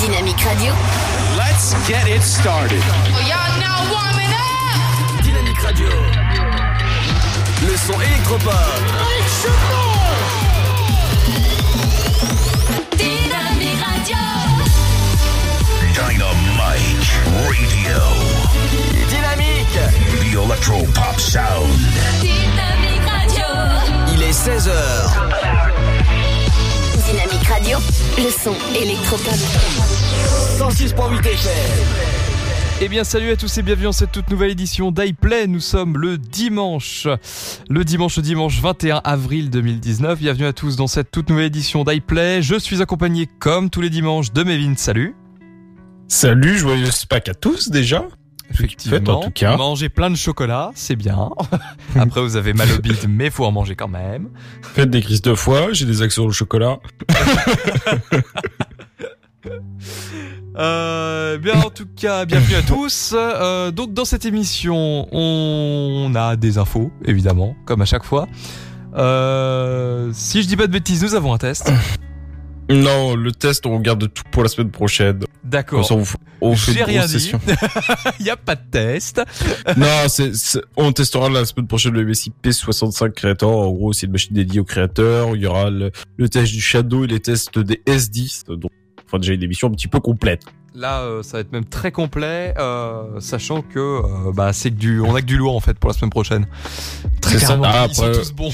Dynamique Radio. Let's get it started. Y'all now warming up. Dynamique Radio. Le son électropop. Dynamique Radio. Dynamite Radio. Dynamique. The Electro Pop Sound. Dynamique Radio. Il est 16h. Dynamique Radio. Le son électropop. 106.8 FM. Eh bien salut à tous et bienvenue dans cette toute nouvelle édition d'iPlay. Nous sommes le dimanche, le dimanche, le dimanche 21 avril 2019. Bienvenue à tous dans cette toute nouvelle édition d'iPlay. Je suis accompagné comme tous les dimanches de Mévin. Salut. Salut, joyeux Pâques à tous déjà. Effectivement. en tout cas. Mangez plein de chocolat, c'est bien. Après vous avez mal au bide, mais faut en manger quand même. Faites des crises de foie, j'ai des accents au chocolat. Euh, bien en tout cas, bienvenue à tous. Euh, donc dans cette émission, on a des infos, évidemment, comme à chaque fois. Euh, si je dis pas de bêtises, nous avons un test. Non, le test, on regarde tout pour la semaine prochaine. D'accord. on, fait J'ai rien dit. Il y a pas de test. non, c'est, on testera la semaine prochaine le MSI P65 Creator. En gros, c'est une machine dédiée aux créateurs. Il y aura le, le test du Shadow et les tests des S10. Donc, enfin, déjà une émission un petit peu complète. Là, euh, ça va être même très complet, euh, sachant que euh, bah c'est que du, on a que du lourd en fait pour la semaine prochaine. Très C'est ça. carrément, Ah, ils sont après- tous bons.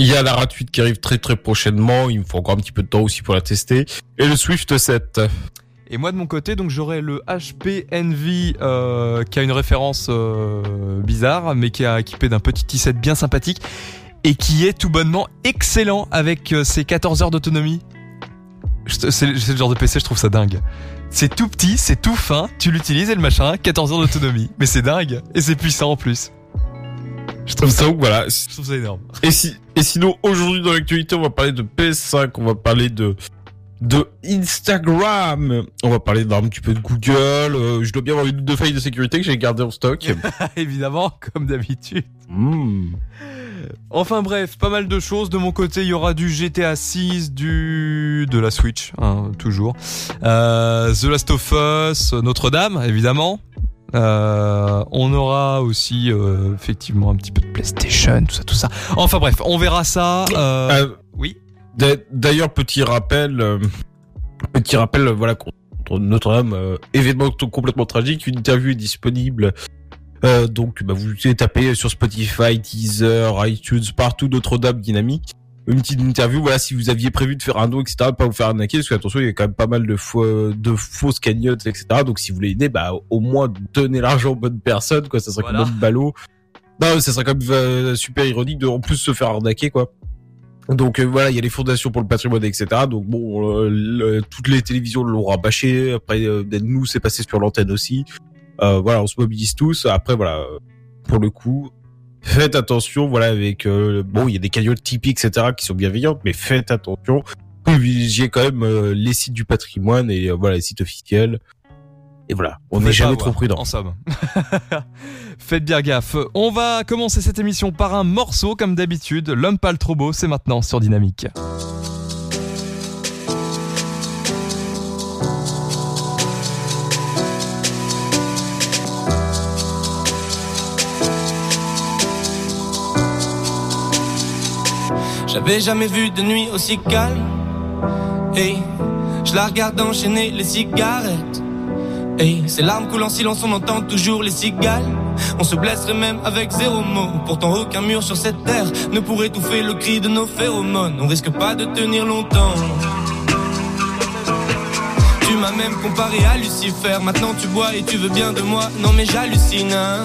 Il y a la RAT 8 qui arrive très très prochainement. Il me faut encore un petit peu de temps aussi pour la tester. Et le Swift 7. Et moi de mon côté, donc j'aurai le HP Envy euh, qui a une référence euh, bizarre, mais qui est équipé d'un petit i7 bien sympathique et qui est tout bonnement excellent avec euh, ses 14 heures d'autonomie. C'est le genre de PC, je trouve ça dingue. C'est tout petit, c'est tout fin, tu l'utilises et le machin, 14 heures d'autonomie. Mais c'est dingue et c'est puissant en plus. Je trouve ça, voilà. je trouve ça énorme. Et, si, et sinon, aujourd'hui dans l'actualité, on va parler de PS5, on va parler de de Instagram, on va parler d'un petit peu de Google. euh, je dois bien avoir une ou deux failles de sécurité que j'ai gardées en stock. Évidemment, comme d'habitude. Hmm. Enfin bref, pas mal de choses. De mon côté, il y aura du GTA 6, du de la Switch, hein, toujours. Euh, The Last of Us, Notre-Dame, évidemment. Euh, on aura aussi euh, effectivement un petit peu de PlayStation, tout ça, tout ça. Enfin bref, on verra ça. Euh, Euh, oui. d'a- D'ailleurs, petit rappel, euh, petit rappel, euh, voilà, contre Notre-Dame, euh, événement complètement tragique. Une interview est disponible. Euh, donc, bah, vous pouvez taper sur Spotify, Teaser, iTunes, partout Notre-Dame dynamique. Une petite interview, voilà, si vous aviez prévu de faire un don, etc., pas vous faire arnaquer, parce qu'attention, il y a quand même pas mal de, faux, de fausses cagnottes, etc. Donc, si vous voulez aider, bah, au moins, donnez l'argent aux bonnes personnes, quoi, ça serait Voilà. quand même ballot. Non, ça serait quand même euh, super ironique de, en plus, se faire arnaquer, quoi. Donc euh, voilà, il y a les fondations pour le patrimoine, etc. Donc bon, euh, le- toutes les télévisions l'ont rabâché. Après, euh, nous, c'est passé sur l'antenne aussi. Euh, voilà, on se mobilise tous. Après, voilà, euh, pour le coup, faites attention. Voilà, avec euh, bon, il y a des cagnottes typiques, etc. qui sont bienveillantes, mais faites attention. Privilégiez quand même euh, les sites du patrimoine et euh, voilà les sites officiels. Et voilà, on n'est jamais pas trop prudent. En somme. Faites bien gaffe. On va commencer cette émission par un morceau, comme d'habitude. L'homme pas le trop beau, c'est maintenant sur Dynamique. J'avais jamais vu de nuit aussi calme. Hey, je la regarde enchaîner les cigarettes. Hey, ces larmes coulent en silence, on entend toujours les cigales. On se blesserait même avec zéro mot. Pourtant, aucun mur sur cette terre ne pourrait étouffer le cri de nos phéromones. On risque pas de tenir longtemps. Tu m'as même comparé à Lucifer. Maintenant, tu bois et tu veux bien de moi. Non, mais j'hallucine. hein.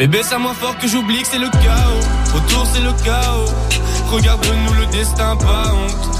Bébé, ça moins fort que j'oublie que c'est le chaos. Autour, c'est le chaos. Regarde-nous le destin, pas honte.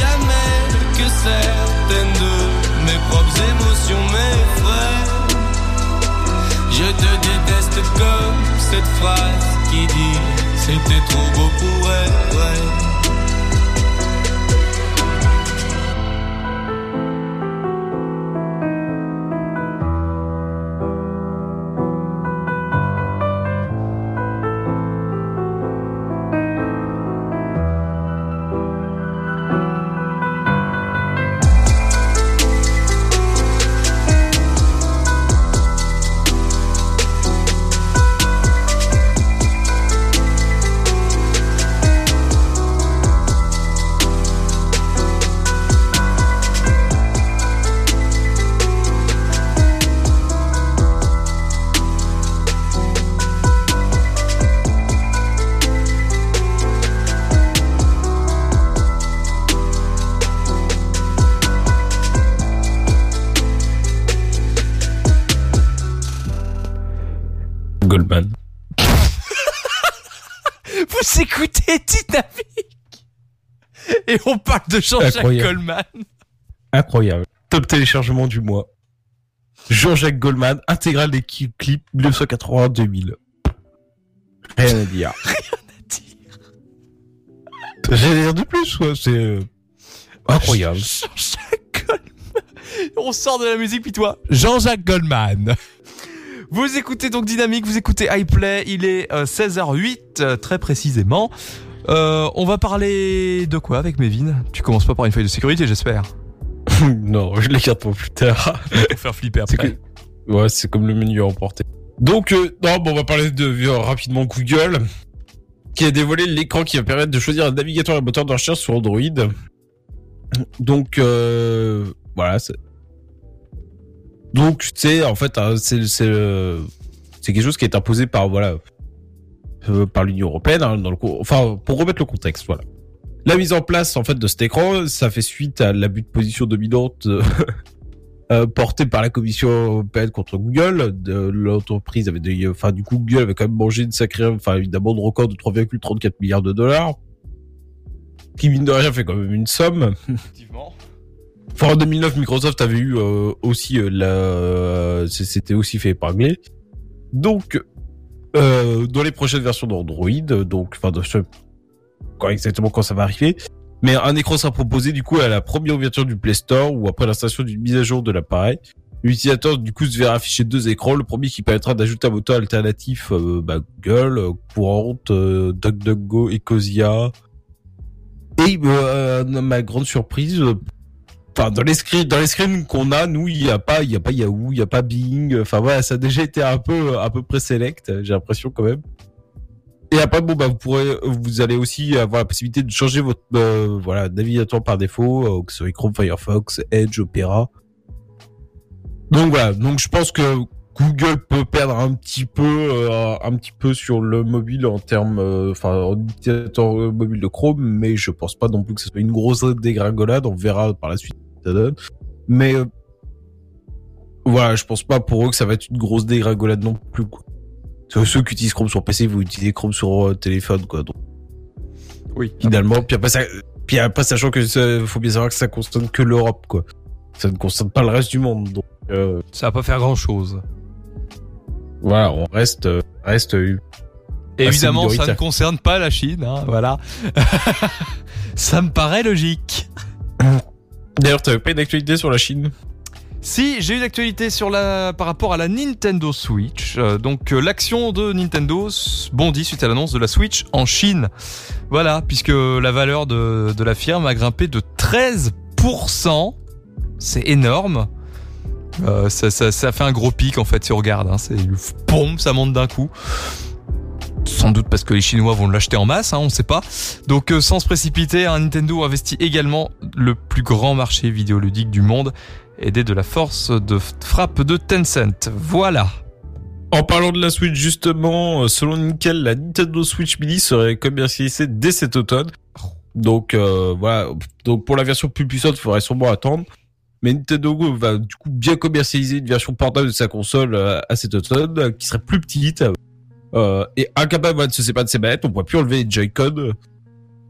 Jamais que certaines de mes propres émotions m'effraient. Je te déteste comme cette phrase qui dit c'était trop beau pour être vrai. Goldman. Vous écoutez Dynamique Et on parle de Jean-Jacques. Goldman. Incroyable. Top téléchargement du mois. Jean-Jacques Goldman, intégrale des clips 1980-2000. Rien à dire. J'ai à dire de plus, ouais, c'est euh, incroyable. Jean-Jacques Goldman. On sort de la musique, puis toi, Jean-Jacques Goldman. Vous écoutez donc Dynamique, vous écoutez iPlay, il est euh, 16h08 euh, très précisément. Euh, on va parler de quoi avec Mévin? Tu commences pas par une feuille de sécurité, j'espère. non, je les garde pour plus tard. Pour faire flipper après. que- Ouais, c'est comme le menu à emporter. Donc, euh, non, bon, on va parler de euh, rapidement Google, qui a dévoilé l'écran qui va permettre de choisir un navigateur et un moteur de recherche sur Android. Donc, euh, voilà. c'est- Donc, c'est en fait, hein, c'est quelque chose qui est imposé par voilà euh, par l'Union européenne. hein, dans le enfin, pour remettre le contexte, voilà. La mise en place en fait de cet écran, ça fait suite à l'abus de position dominante euh, euh, porté par la Commission européenne contre Google. L'entreprise avait, des- enfin du coup Google avait quand même mangé une sacrée, enfin une amende record de 3,34 milliards de dollars, qui mine de rien fait quand même une somme. Effectivement. Enfin, en 2009, Microsoft avait eu euh, aussi euh, la, c'était aussi fait épingler. Donc, euh, dans les prochaines versions d'Android, euh, donc, enfin, je sais quand exactement quand ça va arriver, mais un écran sera proposé du coup à la première ouverture du Play Store ou après l'installation d'une mise à jour de l'appareil. L'utilisateur du coup se verra afficher deux écrans, le premier qui permettra d'ajouter un moteur alternatif euh, bah, Google, euh, Courant, euh, DuckDuckGo, Ecosia. Et euh, à ma grande surprise, euh, Enfin, dans les screens, dans les screens qu'on a, nous, il y a pas, il y a pas Yahoo, il y a pas Bing. Enfin voilà, ça a déjà été un peu, à peu près select. J'ai l'impression quand même. Et après, bon bah vous pourrez, vous allez aussi avoir la possibilité de changer votre, euh, voilà, navigateur par défaut, euh, que ce soit Chrome, Firefox, Edge, Opera. Donc voilà, donc je pense que Google peut perdre un petit peu, euh, un petit peu sur le mobile en termes, euh, enfin, en utilisateur mobile de Chrome, mais je pense pas non plus que ce soit une grosse dégringolade. On verra par la suite ce que ça donne. Mais euh, voilà, je pense pas pour eux que ça va être une grosse dégringolade non plus. Quoi. Ceux qui utilisent Chrome sur PC, vous utilisez Chrome sur euh, téléphone, quoi. Donc, Oui. finalement, puis après, ça, puis après, sachant que ça, faut bien savoir que ça concerne que l'Europe, quoi. Ça ne concerne pas le reste du monde. Donc, euh, Ça va pas faire grand chose. Voilà, on reste, euh, reste. euh, évidemment, ça ne concerne pas la Chine, hein, voilà. ça me paraît logique. D'ailleurs, t'avais pas une actualité sur la Chine? Si, j'ai une actualité sur la par rapport à la Nintendo Switch. Euh, donc euh, l'action de Nintendo bondit suite à l'annonce de la Switch en Chine. Voilà, puisque la valeur de, de la firme a grimpé de 13%. C'est énorme. Euh, ça, fait un gros pic en fait si on regarde. Hein. C'est pompe, ça monte d'un coup. Sans doute parce que les Chinois vont l'acheter en masse, hein, on sait pas. Donc euh, sans se précipiter, hein, Nintendo investit également le plus grand marché vidéoludique du monde aidé de la force de frappe de Tencent. Voilà. En parlant de la Switch, justement, euh, selon Nickel, la Nintendo Switch Mini serait commercialisée dès cet automne. Donc voilà, donc pour la version plus puissante, il faudrait sûrement attendre. Mais Nintendo va du coup bien commercialiser une version portable de sa console euh, à cet automne, euh, qui serait plus petite euh, et incapable de se séparer de ses manettes. On pourrait plus enlever les Joy-Con euh,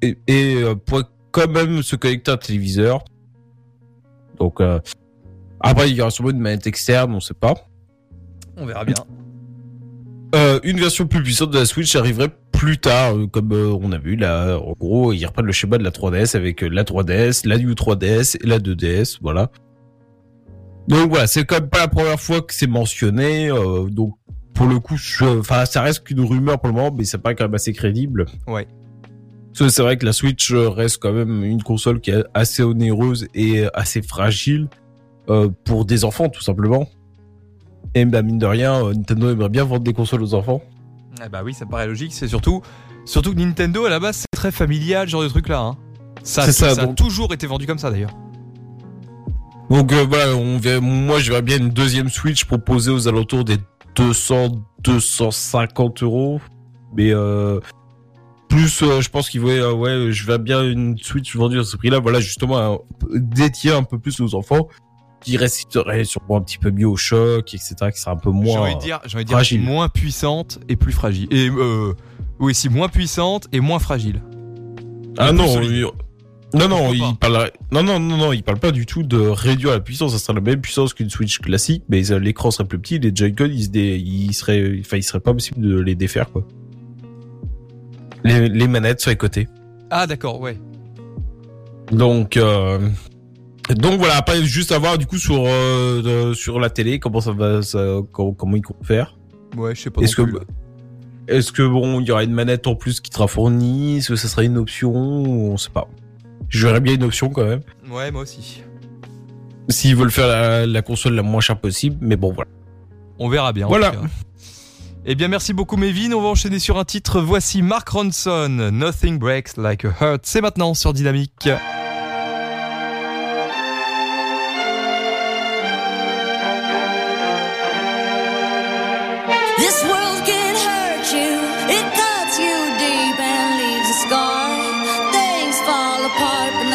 et, et euh, pourrait quand même se connecter à un téléviseur. Donc euh, après, il y aura sûrement une manette externe, on sait pas. On verra bien. Euh, une version plus puissante de la Switch arriverait plus tard, euh, comme euh, on a vu là. En gros, ils reprennent le schéma de la 3DS avec euh, la 3DS, la New 3DS et la 2DS, voilà. Donc voilà, c'est quand même pas la première fois que c'est mentionné. euh, donc pour le coup, enfin ça reste qu'une rumeur pour le moment, mais ça paraît quand même assez crédible. Ouais. Parce que c'est vrai que la Switch reste quand même une console qui est assez onéreuse et assez fragile euh, pour des enfants tout simplement. Et bah mine de rien, Nintendo aimerait bien vendre des consoles aux enfants. Ah bah oui, ça me paraît logique. C'est surtout, surtout que Nintendo à la base c'est très familial, ce genre de truc là. Hein. Ça, ça, a toujours été vendu comme ça d'ailleurs. Donc euh, voilà, on verra- moi je verrais bien une deuxième Switch proposée aux alentours des 200, 250 euros. Mais euh, plus, euh, je pense qu'il voulait, ouais, je verrais bien une Switch vendue à ce prix-là. Voilà, justement, dédiée un peu plus aux enfants, qui résisterait sûrement un petit peu mieux au choc, etc., qui serait un peu J'ai moins. envie de dire, j'ai envie de dire fragile. moins puissante et plus fragile. Et euh, oui, si moins puissante et moins fragile. Ah non, il- non, non, il parle, non, non, non, non, il parle pas du tout de réduire la puissance. Ça serait la même puissance qu'une Switch classique, mais l'écran serait plus petit, les Joy-Con, ils se dé- ils seraient, enfin, il serait pas possible de les défaire, quoi. Les, les manettes sur les côtés. Ah d'accord, ouais. Donc, euh, donc voilà. Après, juste à voir du coup sur euh, sur la télé comment ça va, ça, comment, comment ils comptent faire. Ouais, je sais pas. Est-ce que, est-ce que bon, il y aura une manette en plus qui sera fournie? Est-ce que ça sera une option On sait pas. Je verrais bien une option quand même. Ouais, moi aussi. S'ils veulent faire la, la console la moins chère possible, mais bon voilà. On verra bien. en Voilà. tout cas. Eh bien, merci beaucoup, Mévin. On va enchaîner sur un titre. Voici Mark Ronson. Nothing breaks like a heart. C'est maintenant sur Dynamique.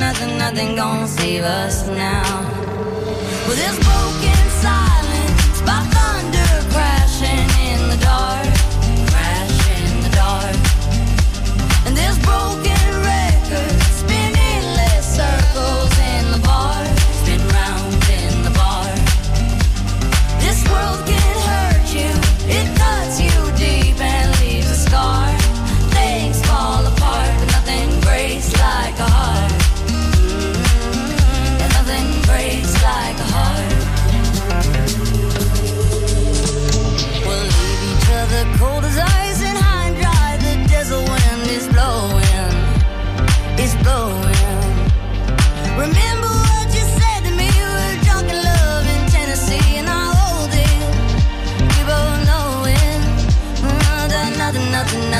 nothing, nothing, gonna save us now.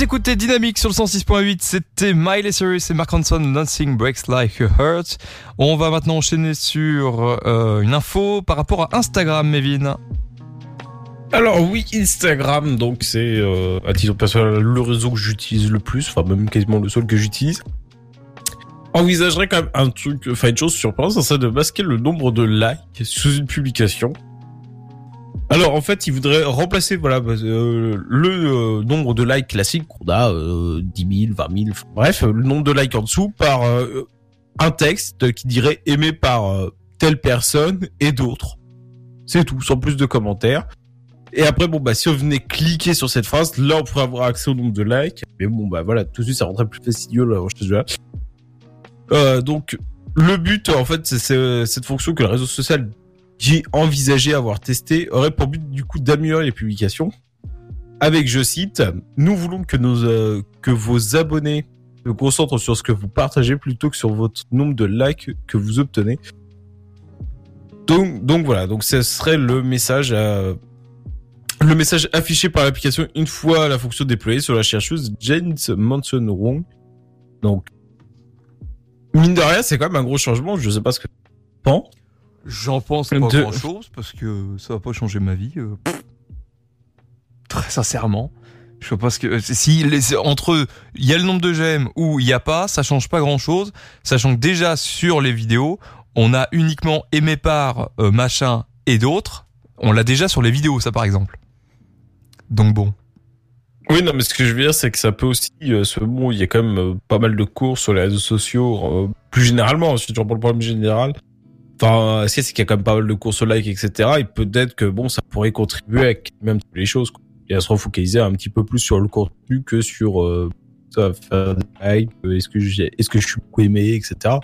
Vous écoutez Dynamique sur le 106.8, c'était Miley Cyrus et Mark Ronson, Nothing Breaks Like a Hurt. On va maintenant enchaîner sur euh, une info par rapport à Instagram, Mévin. Alors oui, Instagram, donc c'est euh, à titre personnel le réseau que j'utilise le plus, enfin même quasiment le seul que j'utilise. Envisagerait quand même un truc, enfin une chose surprenante, ça de masquer le nombre de likes sous une publication. Alors en fait, il voudrait remplacer voilà bah, euh, le euh, nombre de likes classique qu'on a, euh, 10 000, 20 000, enfin, bref, le nombre de likes en dessous par euh, un texte qui dirait aimé par euh, telle personne et d'autres. C'est tout, sans plus de commentaires. Et après, bon, bah, si on venait cliquer sur cette phrase, là, on pourrait avoir accès au nombre de likes. Mais bon, bah, voilà, tout de suite, ça rentrait plus fastidieux, là, je te jure. Euh, donc, le but, en fait, c'est cette fonction que le réseau social j'ai envisagé avoir testé aurait pour but, du coup, d'améliorer les publications. Avec, je cite, nous voulons que nos, euh, que vos abonnés se concentrent sur ce que vous partagez plutôt que sur votre nombre de likes que vous obtenez. Donc, donc voilà, donc ce serait le message à, le message affiché par l'application une fois la fonction déployée sur la chercheuse James Manson Wong. Donc, mine de rien, c'est quand même un gros changement. Je sais pas ce que tu penses. J'en pense pas De- grand chose parce que ça va pas changer ma vie. euh, pff. Très sincèrement. Je sais pas ce que euh, si les, entre il y a le nombre de j'aime ou il y a pas, ça change pas grand chose, sachant que déjà sur les vidéos, on a uniquement aimé par euh, machin et d'autres, on l'a déjà sur les vidéos ça par exemple. Donc bon. Oui, non, mais ce que je veux dire, c'est que ça peut aussi, euh, ce bon, il y a quand même euh, pas mal de cours sur les réseaux sociaux, euh, plus généralement, si tu reprends le problème général. Enfin, c'est qu'il y a quand même pas mal de cours sur like, etc. Et peut-être que bon, ça pourrait contribuer à même les choses. Et à se refocaliser un petit peu plus sur le contenu que sur euh, ça, faire des likes, euh, est-ce que est-ce que je suis beaucoup aimé, etc.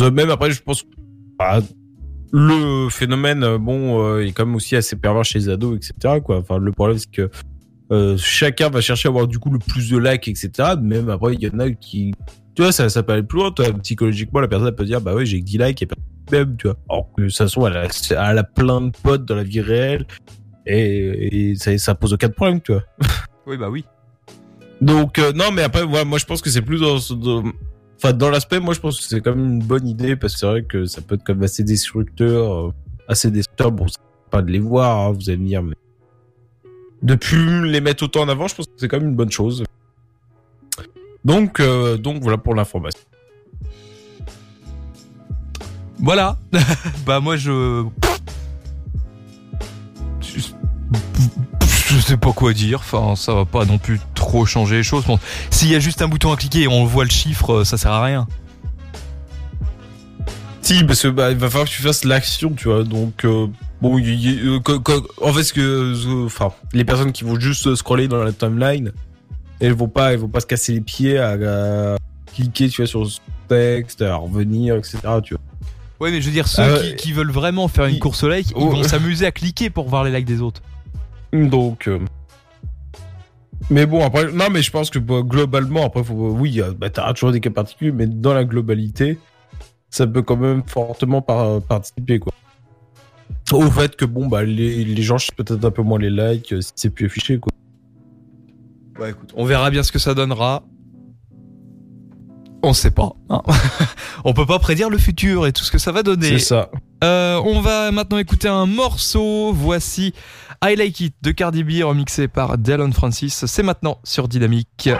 Même après, je pense, bah, le phénomène, euh, bon, euh, est quand même aussi assez pervers chez les ados, etc. Quoi. Enfin, le problème, c'est que euh, chacun va chercher à avoir du coup le plus de likes, etc. Même après, il y en a qui, tu vois, ça, ça peut aller plus loin. Toi, psychologiquement, la personne peut dire, bah ouais, j'ai que 10 likes et pas même, tu vois. Alors que de toute façon, elle a, elle a plein de potes dans la vie réelle et, et ça, ça pose aucun problème, tu vois. Oui bah oui. Donc euh, non, mais après, ouais, moi je pense que c'est plus dans- enfin dans l'aspect, moi je pense que c'est quand même une bonne idée parce que c'est vrai que ça peut être quand même assez destructeur, euh, assez destructeur. Bon, c'est pas de les voir, hein, vous allez me dire, mais de plus les mettre autant en avant, je pense que c'est quand même une bonne chose. Donc, euh, donc voilà pour l'information. Voilà. bah moi je... je sais pas quoi dire. Enfin, ça va pas non plus trop changer les choses. Bon, S'il y a juste un bouton à cliquer et on voit le chiffre, ça sert à rien. Si, parce que bah, il va falloir que tu fasses l'action, tu vois. Donc, euh, Bon, y- il- euh, en fait, ce que, les personnes qui vont juste scroller dans la timeline, elles vont pas, elles vont pas se casser les pieds à, cliquer, tu vois, sur ce texte, à revenir, etc. Ouais, mais je veux dire, ceux Ah, qui, veulent vraiment faire une course au like, ils Oh. vont s'amuser à cliquer pour voir les likes des autres. Donc, euh, mais bon, après, non, mais je pense que bah, globalement, après, faut, oui, euh, bah, t'auras toujours des cas particuliers, mais dans la globalité, ça peut quand même fortement par- participer, quoi. Au fait que, bon, bah, les, les gens cherchent peut-être un peu moins les likes euh, si c'est plus affiché, quoi. Bah écoute, on verra bien ce que ça donnera. On sait pas. hein. on peut pas prédire le futur et tout ce que ça va donner. C'est ça. Euh, on va maintenant écouter un morceau. Voici I Like It de Cardi B remixé par Dallon Francis. C'est maintenant sur Dynamique.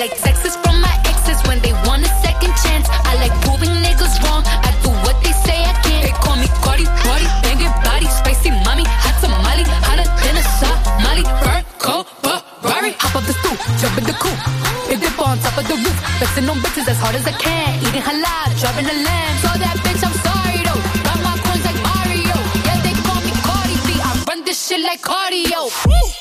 Like texts from my exes when they want a second chance. I like proving niggas wrong. I do what they say I can't. They call me Cardi, Cardi, banging body, spicy mommy, hot tamale, hotter than a shot, Molly, Fur coat, Ferrari, hop up the stoop, jump in the coupe. If dip on top of the roof, flexing on bitches as hard as I can. Eating halal, driving a lamb. So that bitch, I'm sorry though. Got my coins like Mario. Yeah, they call me Cardi B. I run this shit like cardio. I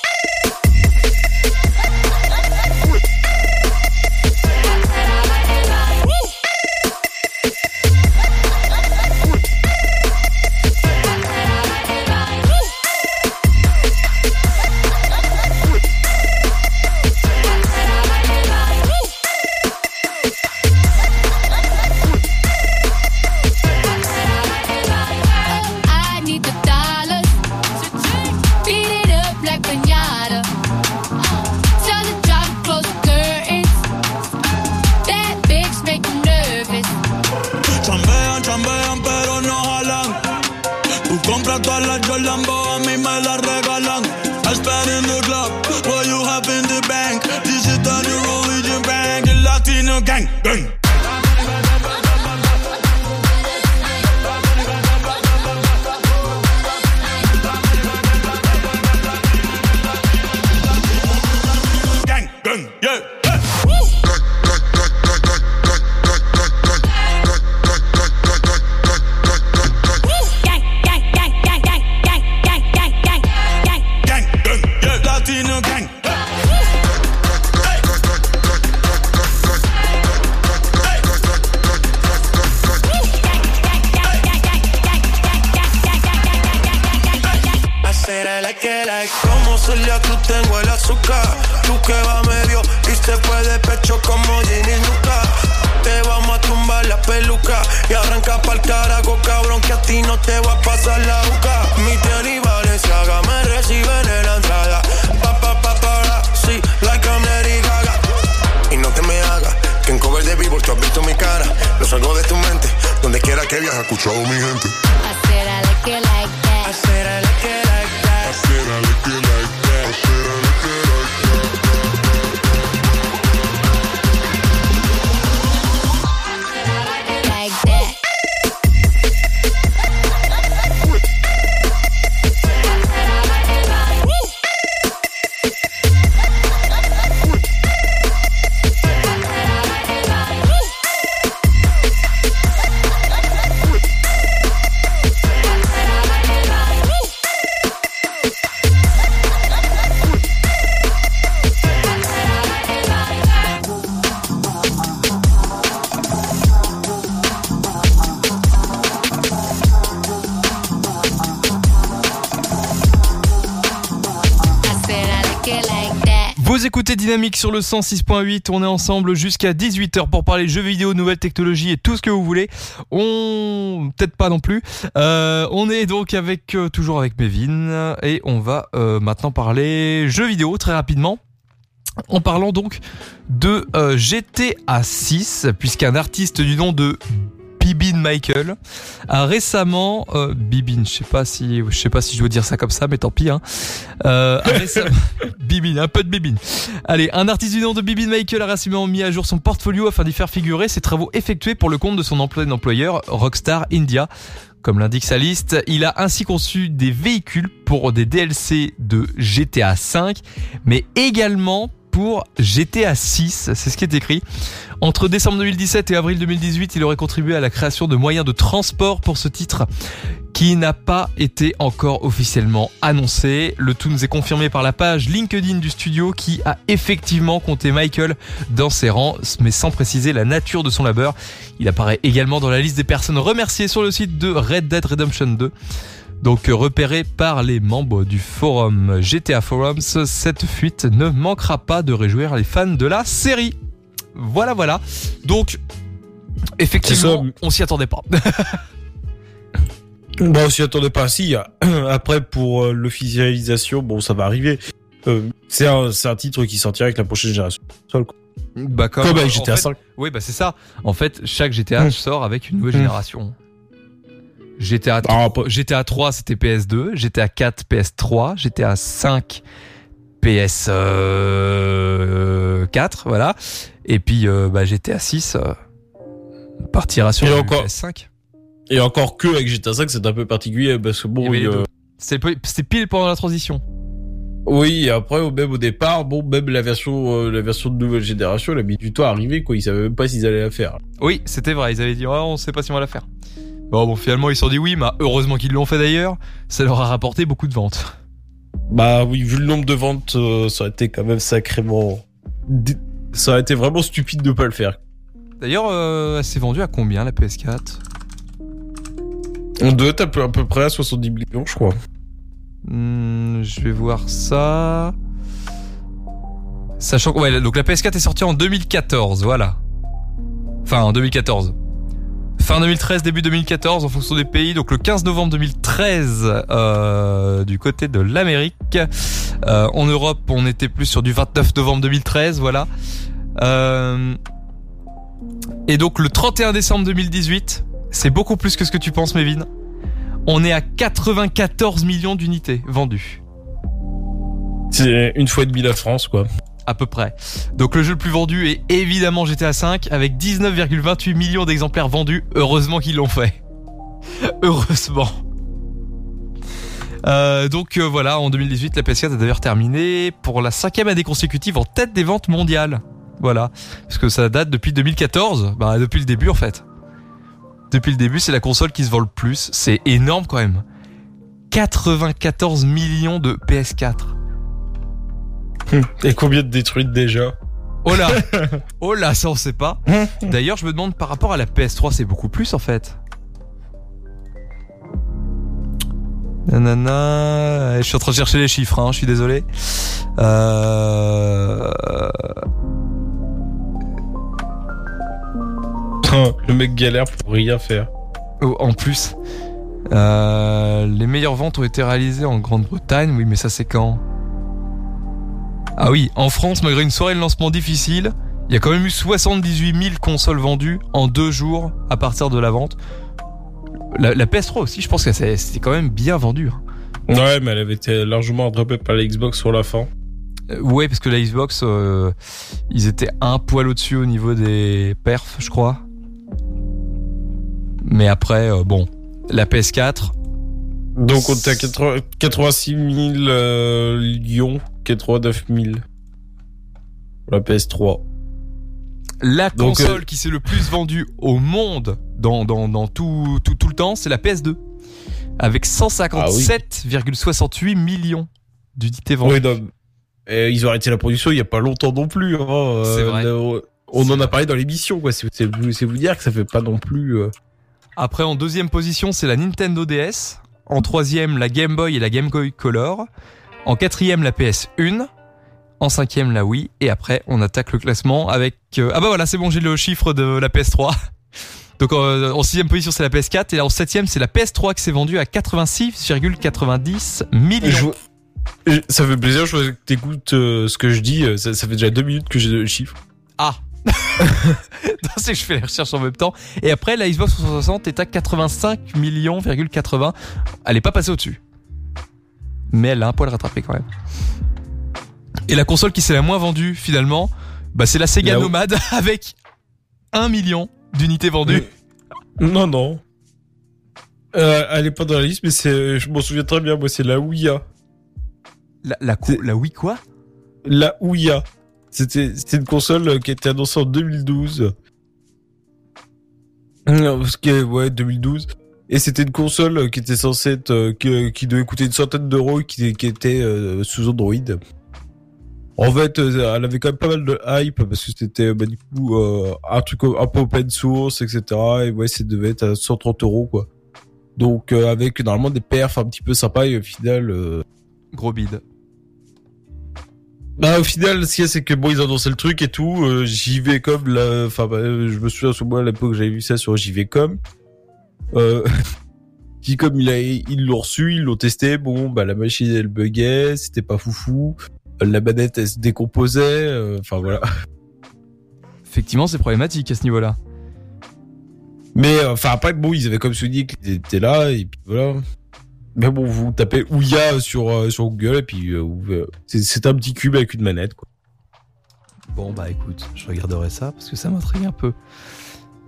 Chambean, chambean, pero no. Tú compras a mí me regalan. I spend in the club, what you have in the bank. This is bank, gang. Gang, le 106.8, on est ensemble jusqu'à 18h pour parler jeux vidéo, nouvelles technologies et tout ce que vous voulez. On peut-être pas non plus. Euh, on est donc avec euh, toujours avec Mévin et on va euh, maintenant parler jeux vidéo très rapidement. En parlant donc de GTA 6 puisqu'un artiste du nom de Bibin Michael, a récemment euh, Bibin, je sais pas si je sais pas si je dois dire ça comme ça, mais tant pis. Hein. Euh, un peu de Bibin. Allez, un artiste du nom de Bibin Michael a récemment mis à jour son portfolio afin d'y faire figurer ses travaux effectués pour le compte de son emploi d'employeur Rockstar India. Comme l'indique sa liste, il a ainsi conçu des véhicules pour des DLC de GTA 5, mais également pour GTA 6, c'est ce qui est écrit. Entre décembre 2017 et avril 2018, il aurait contribué à la création de moyens de transport pour ce titre qui n'a pas été encore officiellement annoncé. Le tout nous est confirmé par la page LinkedIn du studio qui a effectivement compté Michael dans ses rangs, mais sans préciser la nature de son labeur. Il apparaît également dans la liste des personnes remerciées sur le site de Red Dead Redemption 2. Donc euh, repéré par les membres du forum GTA Forums, cette fuite ne manquera pas de réjouir les fans de la série. Voilà, voilà. Donc, effectivement, on s'y attendait pas. Bah, on s'y attendait pas. Si, après, pour euh, l'officialisation, bon, ça va arriver. Euh, c'est un, titre qui sortira avec la prochaine génération. Bah, Comme avec en GTA fait- 5. Oui, bah c'est ça. En fait, chaque GTA Mm. sort avec une nouvelle Mm. génération. GTA 3, GTA 3 c'était PS2, GTA 4 PS3, GTA 5 PS euh, 4, voilà. Et puis euh, bah, GTA 6 euh, partira sur Et le encore- PS5. Et encore que avec GTA 5, c'est un peu particulier parce que bon, euh, c'était pile pendant la transition. oui, et après, au- même au départ, bon, même la version, euh, la version de nouvelle génération, elle a mis du temps à arriver, quoi. Ils savaient même pas s'ils allaient la faire. Oui, c'était vrai. Ils avaient dit, oh, on sait pas si on va la faire. Bon, bon, finalement, ils se sont dit oui, mais heureusement qu'ils l'ont fait d'ailleurs. Ça leur a rapporté beaucoup de ventes. Bah oui, vu le nombre de ventes, euh, ça aurait été quand même sacrément, ça aurait été vraiment stupide de pas le faire. D'ailleurs, euh, elle s'est vendue à combien la PS4 On doit être à peu, à peu près à 70 millions, je crois. Hmm, Je vais voir ça. Sachant que ouais, donc la PS4 est sortie en 2014, voilà. Enfin, en 2014. Fin 2013, début 2014, en fonction des pays. Donc le 15 novembre 2013, euh, du côté de l'Amérique. Euh, en Europe, on était plus sur du 29 novembre 2013, voilà. Euh, et donc le 31 décembre 2018, c'est beaucoup plus que ce que tu penses, Mévin. On est à 94 millions d'unités vendues. C'est une fois et demi la France, quoi. À peu près. Donc le jeu le plus vendu est évidemment GTA V avec 19,28 millions d'exemplaires vendus. Heureusement qu'ils l'ont fait. Heureusement. Euh, donc euh, voilà, en 2018, la PS4 a d'ailleurs terminé pour la cinquième année consécutive en tête des ventes mondiales. Voilà, parce que ça date depuis 2014, bah depuis le début en fait. Depuis le début, c'est la console qui se vend le plus. C'est énorme quand même. 94 millions de PS4. Et combien de détruites déjà Oh là Oh là, ça on sait pas. D'ailleurs, je me demande par rapport à la PS3, c'est beaucoup plus en fait. Nanana, je suis en train de chercher les chiffres, hein, je suis désolé. Euh... Le mec galère pour rien faire. oh, en plus, euh, les meilleures ventes ont été réalisées en Grande-Bretagne. Oui, mais ça c'est quand? Ah oui, en France, malgré une soirée de lancement difficile, il y a quand même eu 78 000 consoles vendues en deux jours à partir de la vente. La, la PS3 aussi, je pense que c'est- c'était quand même bien vendu. hein. Ouais, mais elle avait été largement rattrapée par la Xbox sur la fin. Euh, ouais, parce que la Xbox, euh, ils étaient un poil au-dessus au niveau des perfs, je crois. Mais après, euh, bon, la PS4, Donc on était à 80 86 000 euh, Lyon, 89 000. Pour la PS3. La Donc, console euh, qui s'est le plus vendue au monde dans, dans, dans tout, tout, tout le temps, c'est la PS2. Avec 157,68 millions d'unités vendues. Oui, non, et ils ont arrêté la production il y a pas longtemps non plus. Hein. Euh, vrai. on en a parlé dans l'émission. C'est vous, c'est vous dire que ça fait pas non plus. euh, Après, en deuxième position, c'est la Nintendo DS. En troisième, la Game Boy et la Game Boy Color. En quatrième, la PS1. En cinquième, la Wii. Et après, on attaque le classement avec... euh, Ah bah voilà, c'est bon, j'ai le chiffre de la PS3. Donc euh, en sixième position, c'est la PS4. Et en septième, c'est la PS3 qui s'est vendue à 86,90 millions. je- je- ça fait plaisir, je vois que t'écoutes euh, ce que je dis. Ça, ça fait déjà deux minutes que j'ai le chiffre. Ah c'est que je fais les recherches en même temps. Et après, la Xbox 360 est à 85 millions,80. Elle est pas passée au-dessus. Mais elle a un poil rattrapé quand même. Et la console qui s'est la moins vendue finalement, bah c'est la Sega La- Nomad avec 1 million d'unités vendues. Non, non. Euh, elle est pas dans la liste, mais c'est, je m'en souviens très bien, moi, c'est la Ouya. La, la, la Wii quoi? La Ouya. C'était, c'était une console euh, qui a été annoncée en 2012. Non, parce que, ouais, 2012. Et c'était une console euh, qui était censée être, euh, qui, qui devait coûter une centaine d'euros et qui, qui était euh, sous Android. En fait, euh, elle avait quand même pas mal de hype parce que c'était, bah, du coup, euh, un truc un peu open source, etc. Et ouais, ça devait être à 130 euros, quoi. Donc, euh, avec normalement des perfs un petit peu sympas et au final, euh, Gros bide. bah au final, ce qu'il y a, c'est que bon, ils annonçaient le truc et tout. Euh, là. Enfin, bah, euh, je me souviens sur moi à l'époque, j'avais vu ça sur comme. Euh, qui comme il a, ils l'ont reçu, ils l'ont testé. Bon, bah la machine elle buguait, c'était pas foufou. La manette elle se décomposait. euh, Enfin voilà. Effectivement, c'est problématique à ce niveau-là. Mais euh, enfin après bon, ils avaient comme souligné qu'ils étaient là et puis voilà. Mais bon, vous tapez Ouya sur euh, sur Google et puis c'est un petit cube avec une manette. Quoi. Bon bah écoute, je regarderai ça parce que ça m'intrigue un peu.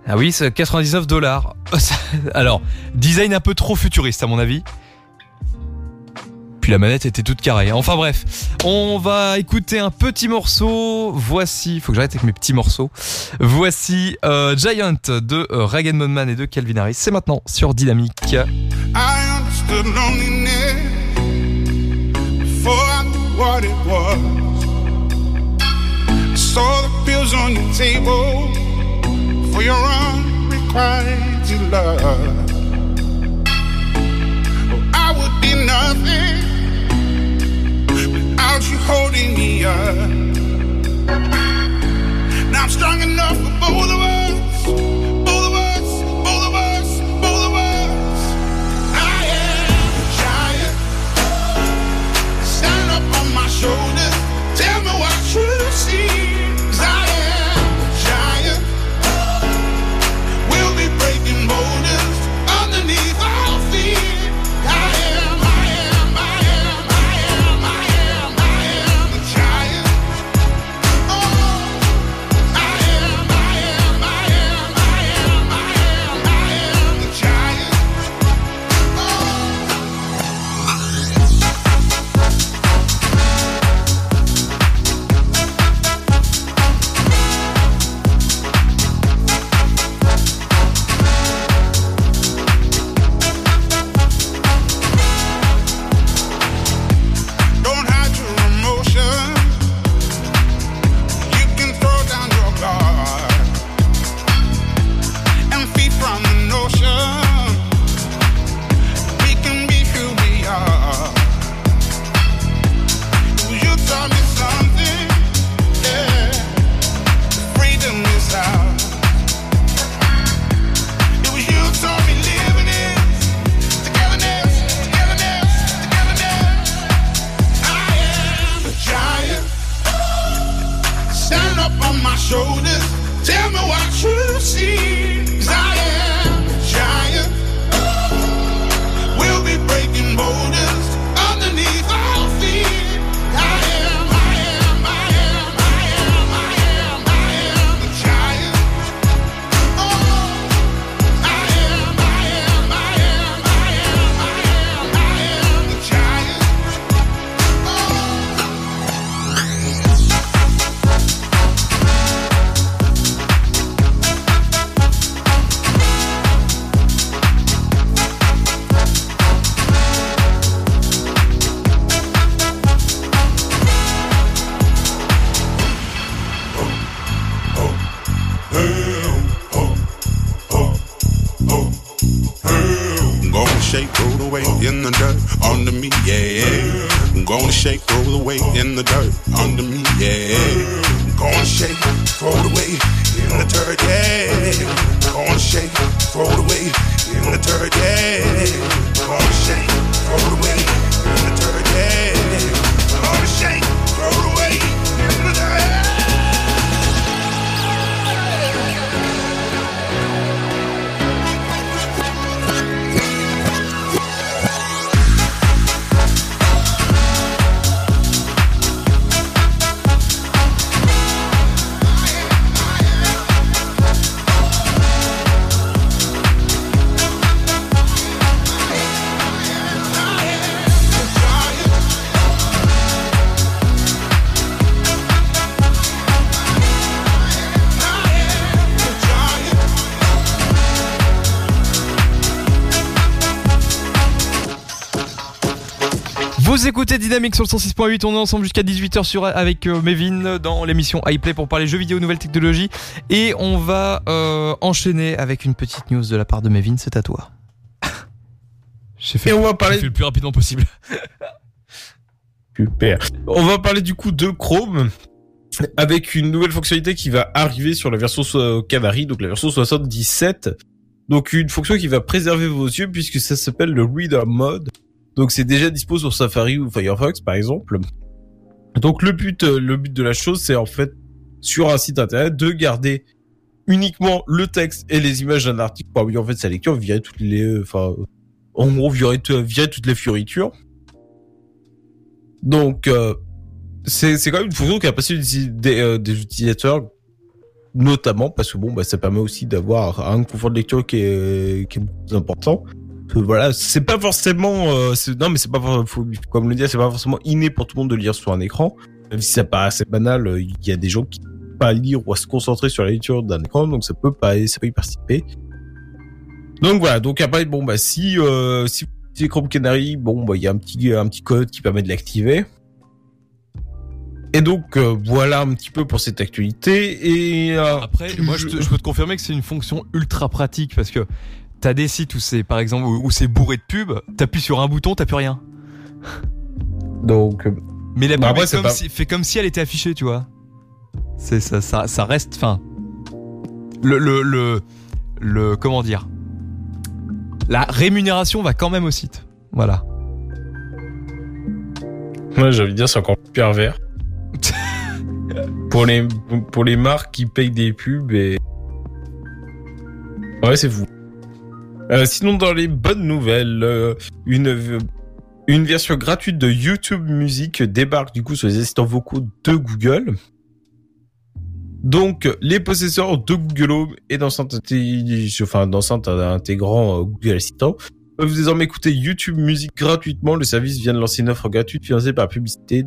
Ah oui, c'est 99 dollars. Alors, design un peu trop futuriste à mon avis. Puis la manette était toute carrée. Enfin bref, on va écouter un petit morceau. Voici, faut que j'arrête avec mes petits morceaux. Voici euh, Giant de euh, Rag Man et de Calvin Harris. C'est maintenant sur Dynamique. I for your unrequited love. Oh, I would be nothing without you holding me up. Now I'm strong enough for both of us, both of us, both of us, both of us. I am a giant. Stand up on my shoulders. Tell me what you see. Dynamique sur le 106.8, on est ensemble jusqu'à 18h sur, avec euh, Mévin dans l'émission iPlay pour parler jeux vidéo, nouvelles technologies. Et on va euh, enchaîner avec une petite news de la part de Mévin, c'est à toi. J'ai fait, Et on va parler- fait le plus rapidement possible. Super. On va parler du coup de Chrome avec une nouvelle fonctionnalité qui va arriver sur la version so- Canary, donc la version 77. Donc une fonction qui va préserver vos yeux puisque ça s'appelle le Reader Mode. Donc c'est déjà dispo sur Safari ou Firefox par exemple. Donc le but, euh, le but de la chose, c'est en fait sur un site internet de garder uniquement le texte et les images d'un article parmi en fait sa lecture, virer toutes les, euh, enfin, en gros virer, tout- virer toutes les fioritures. Donc, euh, c'est quand même une fonction qui a passé euh, des utilisateurs, notamment parce que bon, bah, ça permet aussi d'avoir un confort de lecture qui est, qui est important. Voilà, c'est pas forcément, euh, non mais c'est pas, for- faut, comme le dire, c'est pas forcément inné pour tout le monde de lire sur un écran. Même si ça paraît assez banal, euh, il y a des gens qui pas lire ou à se concentrer sur la lecture d'un écran, donc ça peut pas, ça peut y participer. Donc voilà, donc après bon bah si euh, si vous utilisez Chrome Canary, bon bah il y a un petit un petit code qui permet de l'activer. Et donc euh, voilà un petit peu pour cette actualité et euh, Après, moi, je, te- je peux te confirmer que c'est une fonction ultra pratique parce que t'as des sites où c'est, par exemple, où, où c'est bourré de pubs, t'appuies sur un bouton, t'as plus rien. donc euh, Mais la pub Bah est c'est comme pas- si- fait comme si elle était affichée, tu vois. C'est ça, ça, ça reste, enfin, le, le, le, le, comment dire, la rémunération va quand même au site. Voilà. moi j'ai envie de dire c'est encore plus pervers. pour les pour les marques qui payent des pubs et ouais c'est fou. Euh, sinon dans les bonnes nouvelles, euh, une une version gratuite de YouTube Music débarque du coup sur les assistants vocaux de Google. Donc, les possesseurs de Google Home et d'enceintes enfin, intégrant euh, Google Assistant peuvent désormais écouter YouTube Music gratuitement. Le service vient de lancer une offre gratuite financée par la publicité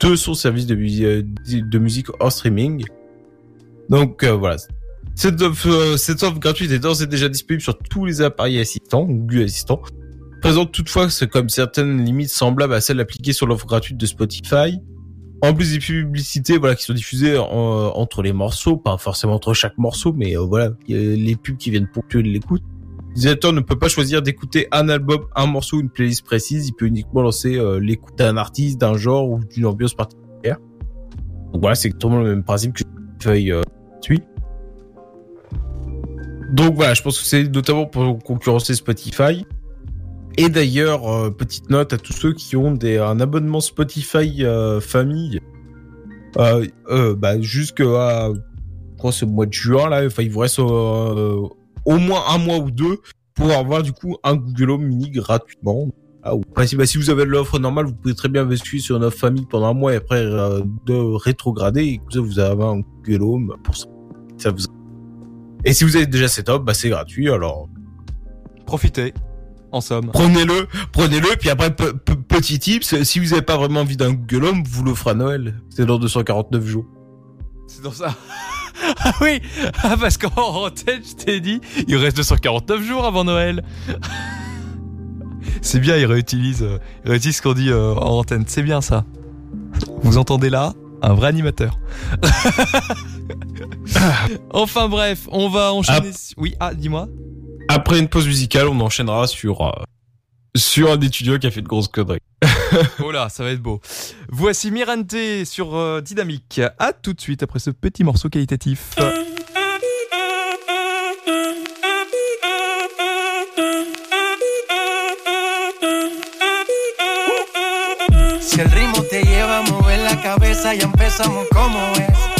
de son service de, euh, de musique hors streaming. Donc, voilà. Cette offre, euh, cette offre gratuite est d'ores et déjà disponible sur tous les appareils assistants, Google Assistant. Présente toutefois comme certaines limites semblables à celles appliquées sur l'offre gratuite de Spotify. En plus des publicités voilà qui sont diffusées en- entre les morceaux, pas forcément entre chaque morceau, mais euh, voilà les pubs qui viennent ponctuer l'écoute. L'utilisateur ne peut pas choisir d'écouter un album, un morceau ou une playlist précise. Il peut uniquement lancer euh, l'écoute d'un artiste, d'un genre ou d'une ambiance particulière. Donc voilà, c'est exactement le même principe que Spotify euh, suit. Donc voilà, je pense que c'est notamment pour concurrencer Spotify. Et d'ailleurs, euh, petite note à tous ceux qui ont des, un abonnement Spotify euh, famille, euh, euh, bah, jusqu'à, ce mois de juin, là, il vous reste euh, au moins un mois ou deux pour avoir du coup un Google Home Mini gratuitement. Ah, ou- après, bah, si vous avez l'offre normale, vous pouvez très bien basculer sur une offre famille pendant un mois et après euh, de rétrograder et ça vous avez un Google Home pour ça. Et si vous avez déjà offre, bah, c'est gratuit, alors Profitez. En somme. Prenez-le, prenez-le, puis après, pe- pe- petit tips, si vous n'avez pas vraiment envie d'un Google Home, vous l'offrez à Noël. C'est dans 249 jours. C'est dans ça. Ah oui Ah parce qu'en tête, je t'ai dit, il reste 249 jours avant Noël. C'est bien, il réutilise, euh, il réutilise ce qu'on dit euh, en antenne. C'est bien ça. Vous entendez là un vrai animateur. enfin bref, on va enchaîner. Oui, ah, dis-moi. Après une pause musicale, on enchaînera sur, euh, sur un étudiant qui a fait de grosses conneries. Oh là, ça va être beau. Voici Mirante sur euh, Dynamique. À tout de suite après ce petit morceau qualitatif. Si el ritmo te lleva a mover la cabeza, ya empezamos como es.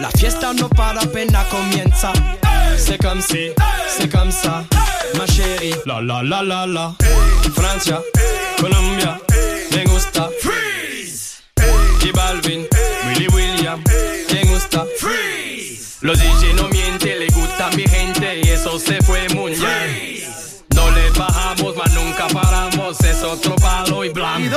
La fiesta no para, apenas comienza. C'est comme si, c'est comme ça, ma chérie. La la la la la. Francia, Colombia, me gusta. Freeze. Y Balvin, Willy William, me gusta. Freeze. Los DJ no mienten, le gusta mi gente y eso se fue muy bien. No le bajamos, mas nunca paramos, es otro palo y blanco.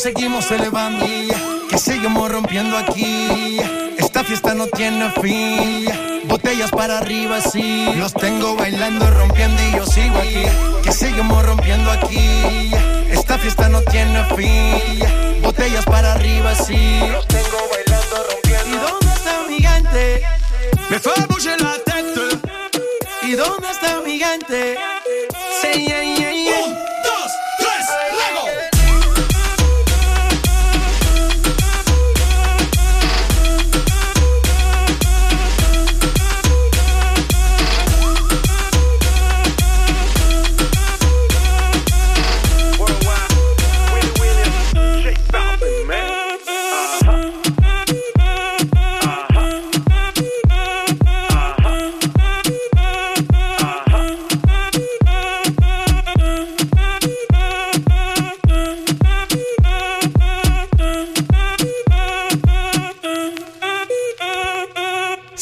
Nos seguimos elevando. Que seguimos rompiendo aquí. Esta fiesta no tiene fin. Botellas para arriba, sí. Los tengo bailando, rompiendo y yo sigo aquí. Que seguimos rompiendo aquí. Esta fiesta no tiene fin. Botellas para arriba, sí. Los tengo bailando, rompiendo. ¿Y dónde está mi gente? Me fait bouger la. ¿Y dónde está mi yeah, yeah, yeah.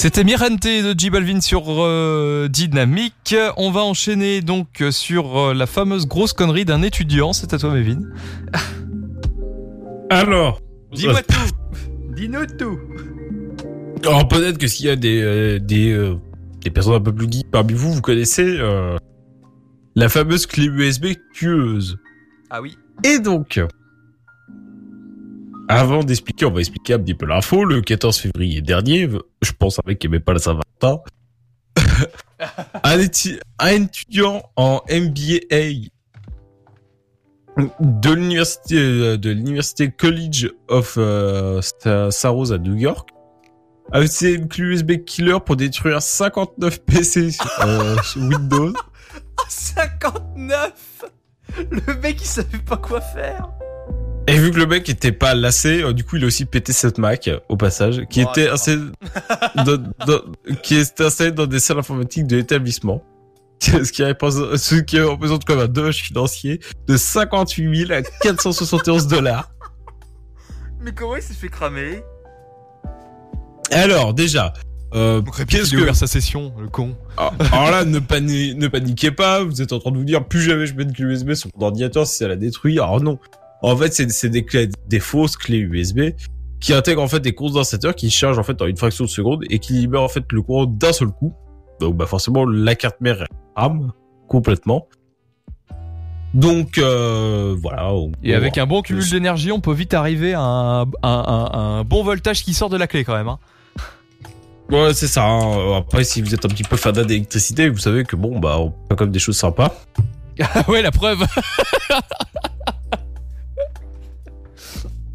C'était Mirante de J Balvin sur euh, Dynamique. On va enchaîner donc sur euh, la fameuse grosse connerie d'un étudiant. C'est à toi, Mévin. Alors Dis-moi tout. Dis-nous tout. Alors peut-être que s'il y a des euh, des euh, des personnes un peu plus geeks parmi vous, vous connaissez euh, la fameuse clé USB tueuse. Ah oui. Et donc, avant d'expliquer, on va expliquer un petit peu l'info. Le 14 février dernier, je pense qui aimait pas la Saint-Valentin, un, étu- un étudiant en MBA de l'université College of euh, Saros à New York a utilisé une clé USB killer pour détruire 59 PC euh, Windows. 59 Le mec il savait pas quoi faire. Et vu que le mec était pas lassé, euh, du coup il a aussi pété cette Mac euh, au passage, qui Oh, était d'accord. installé dans, dans- qui était installé dans des salles informatiques de l'établissement. Ce qui représente, ce qui représente comme un dommage financier de 58 000 à 471 dollars. Mais comment il s'est fait cramer? Alors déjà, euh, qu'est-ce Il a que ouvert sa session, le con. alors, alors là, ne, pani- ne paniquez pas, vous êtes en train de vous dire plus jamais je mets une clé USB sur mon ordinateur si ça la détruit. Alors non. En fait, c'est des clés, des fausses clés USB qui intègrent en fait des condensateurs qui chargent en fait en une fraction de seconde et qui libèrent en fait le courant d'un seul coup. Donc bah forcément la carte mère rame complètement. Donc euh, voilà. Et avec un bon cumul d'énergie, on peut vite arriver à un, un- un- un bon voltage qui sort de la clé quand même. Hein. Ouais, c'est ça. hein. Après, si vous êtes un petit peu fan d'électricité, vous savez que bon, bah, on fait comme des choses sympas. Ah ouais, la preuve.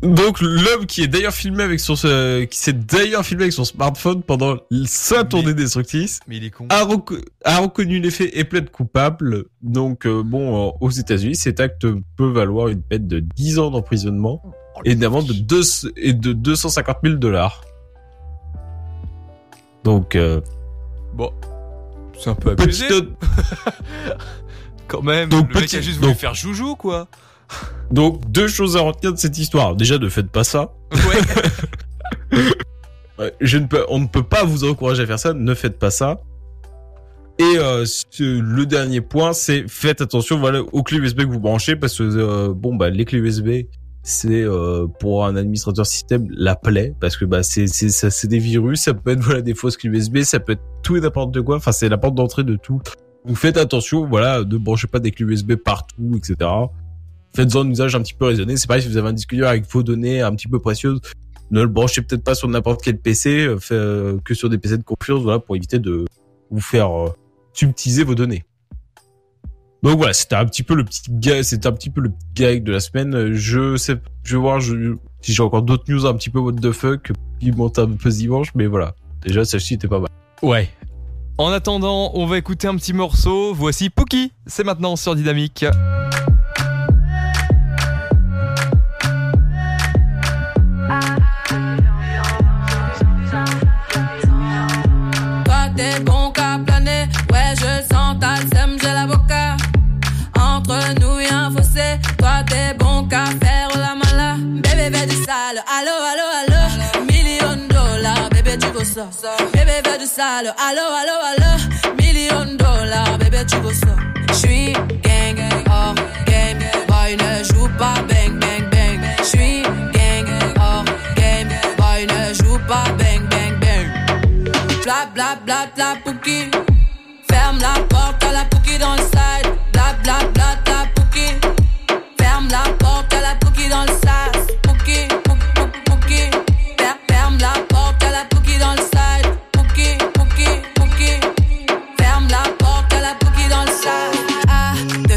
Donc l'homme qui est d'ailleurs filmé avec son euh, qui s'est d'ailleurs filmé avec son smartphone pendant sa tournée destructrice Mais il est con. a, reco- a reconnu les faits et plaide coupable. Donc euh, bon, euh, aux États-Unis, cet acte peut valoir une peine de 10 ans d'emprisonnement et une amende de, deux, et de 250 000 dollars. Donc euh, Bon. C'est un peu abusé. petite Quand même. Donc, le mec petit- a juste voulu donc- faire joujou, quoi. donc deux choses à retenir de cette histoire. Déjà, ne faites pas ça. Ouais. Ouais, je ne peux, on ne peut pas vous encourager à faire ça. Ne faites pas ça. Et euh, le dernier point, c'est faites attention, voilà, aux clés USB que vous branchez, parce que euh, bon, bah, les clés USB, c'est euh, pour un administrateur système la plaie, parce que bah, c'est c'est ça, c'est des virus, ça peut être voilà des fausses clés USB, ça peut être tout et n'importe quoi. Enfin, c'est la porte d'entrée de tout. Vous faites attention, voilà, ne branchez pas des clés USB partout, etc. faites-en un usage un petit peu raisonné. C'est pareil si vous avez un disque dur avec vos données un petit peu précieuses, ne le branchez peut-être pas sur n'importe quel PC, euh, euh, que sur des PC de confiance, voilà, pour éviter de vous faire euh, subtiliser vos données. Donc voilà, c'était un petit peu le petit gag, c'était un petit peu le gag de la semaine. Je sais, je vais voir je, si j'ai encore d'autres news un petit peu what the fuck qui montent un peu ce dimanche, mais voilà. Déjà, celle-ci était pas mal. Ouais. En attendant, on va écouter un petit morceau. Voici Pookie. C'est maintenant sur Dynamique. Ça. Bébé du sale, allo allo allo. Million dollars, bébé tu veux ça. J'suis gang, hors game, boy ne joue pas bang bang bang. J'suis gang, hors game, boy ne joue pas bang bang bang. Bla bla bla bla pouki. Ferme la porte à la pouki dans le side. Bla bla bla bla pouki.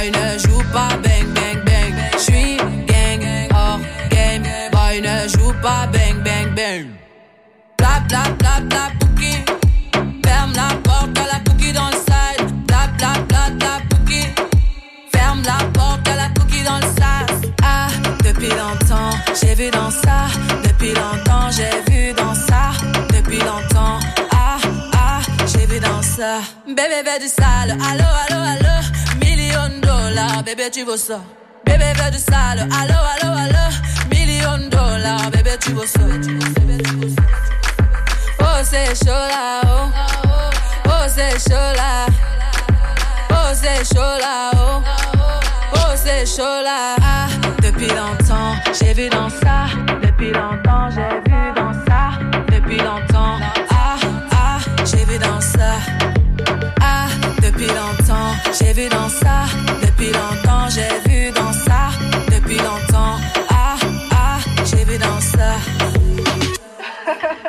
Boy ne joue pas bang bang bang. J'suis gang, hors game. Boy ne joue pas bang bang bang. Bla bla bla bla pouki. Ferme la porte à la pouki dans le side. Bla bla bla bla pouki. Ferme la porte à la pouki dans le sas. Ah, depuis longtemps, j'ai vu dans ça. Depuis longtemps, j'ai vu dans ça. Depuis longtemps, ah, ah, j'ai vu dans ça. Bébé, fais du sale. Allo, allo, allo. Bébé, tu veux ça. Bébé, fais du sale. Allo, allo, allo. Million dollars, bébé, tu veux ça. Oh, c'est chaud là, oh. Oh, c'est chaud là. Oh, c'est chaud là, oh. Oh, c'est chaud là. Ah, depuis longtemps, j'ai vu dans ça. Depuis longtemps, j'ai vu dans ça. Depuis longtemps, ah, ah, j'ai vu dans ça. Depuis longtemps, j'ai vu dans ça. Depuis longtemps, j'ai vu dans ça. Depuis longtemps, ah, ah, j'ai vu dans ça.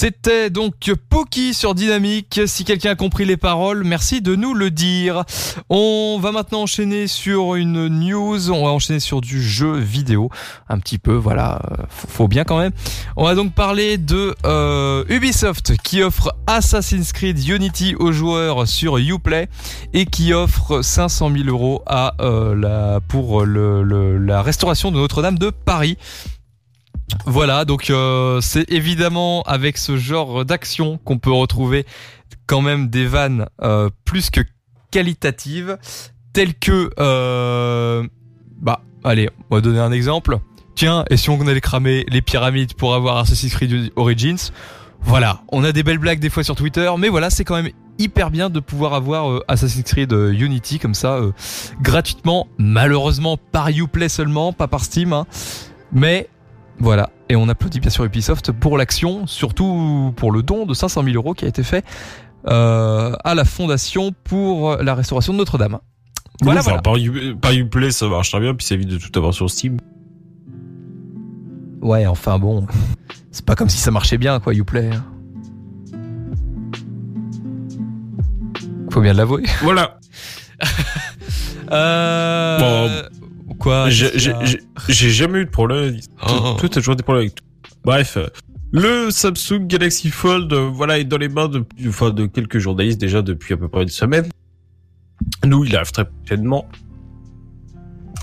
C'était donc Pookie sur Dynamique. Si quelqu'un a compris les paroles, merci de nous le dire. On va maintenant enchaîner sur une news. On va enchaîner sur du jeu vidéo. Un petit peu, voilà. euh, Faut, bien quand même. On va donc parler de euh, Ubisoft qui offre Assassin's Creed Unity aux joueurs sur Uplay et qui offre 500 000 euros à euh, la, pour la restauration de Notre-Dame de Paris. Voilà, donc euh, c'est évidemment avec ce genre d'action qu'on peut retrouver quand même des vannes euh, plus que qualitatives, telles que, euh, bah, allez, on va donner un exemple. Tiens, et si on allait cramer les pyramides pour avoir Assassin's Creed Origins? Voilà, on a des belles blagues des fois sur Twitter, mais voilà, c'est quand même hyper bien de pouvoir avoir Assassin's Creed Unity comme ça gratuitement, malheureusement par Uplay seulement, pas par Steam, hein. mais voilà, et on applaudit bien sûr Ubisoft pour l'action, surtout pour le don de 500 000 euros qui a été fait euh, à la fondation pour la restauration de Notre-Dame. Voilà, Enfin, voilà. Par, U- par Uplay, ça marche très bien, puis ça évite de tout avoir sur Steam. Ouais, enfin bon, c'est pas comme si ça marchait bien quoi, Uplay. hein. Faut bien l'avouer. Voilà. Euh... Quoi Qu'il y j'ai- a j'ai- j'ai jamais eu de problème. Oh. Toi, t'as toujours des problèmes avec tout. Bref. euh, Le Samsung Galaxy Fold, euh, voilà, est dans les mains de, enfin, de quelques journalistes déjà depuis à peu près une semaine. Nous, il arrive très prochainement.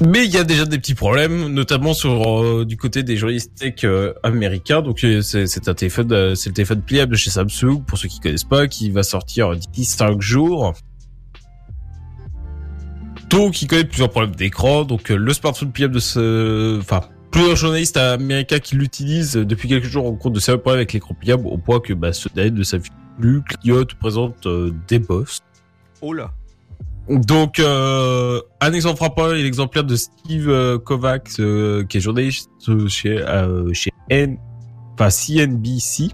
Mais il y a déjà des petits problèmes, notamment sur euh, du côté des journalistes tech euh, américains. Donc c'est c'est un téléphone, euh, c'est le téléphone pliable de chez Samsung pour ceux qui connaissent pas, qui va sortir d'ici 5 jours. Donc il connaît plusieurs problèmes d'écran. Donc euh, le smartphone pliable de ce, enfin plusieurs journalistes américains qui l'utilisent depuis quelques jours rencontrent de sérieux problèmes avec l'écran pliable au point que bah, ce dernier ne s'affiche plus, clignote, présente euh, des bosses. Oh là. Donc, euh, un exemple frappant est l'exemplaire de Steve euh, Kovacs, euh, qui est journaliste chez, euh, chez N, enfin CNBC.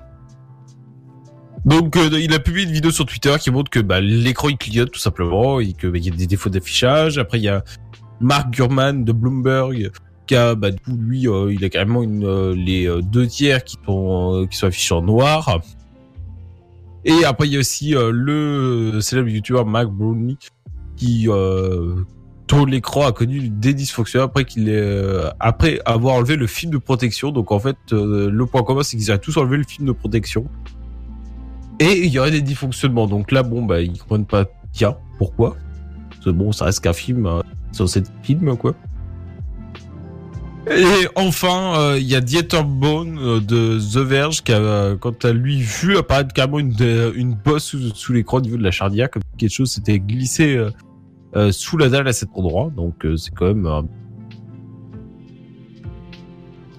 Donc, euh, il a publié une vidéo sur Twitter qui montre que bah, l'écran il clignote tout simplement et que bah, il y a des défauts d'affichage. Après, il y a Mark Gurman de Bloomberg qui a, bah, du coup, lui, euh, il a carrément une, euh, les euh, deux tiers qui sont, qui sont affichés en noir. Et après, il y a aussi le célèbre youtubeur Mark Brownie qui dont l'écran a connu des dysfonctions après qu'il euh, après avoir enlevé le film de protection. Donc en fait, le point commun c'est qu'ils auraient tous enlevé le film de protection. Et il y aurait des dysfonctionnements. Donc là, bon, bah ils comprennent pas. Tiens, pourquoi bon, ça reste qu'un film, sur cette film quoi. Et enfin, euh, il y a Dieter Bone euh, de The Verge qui a, euh, quant à lui, vu apparaître carrément une, bosse sous, l'écran au niveau de la chardia, comme quelque chose s'était glissé sous la dalle à cet endroit. Donc c'est quand même...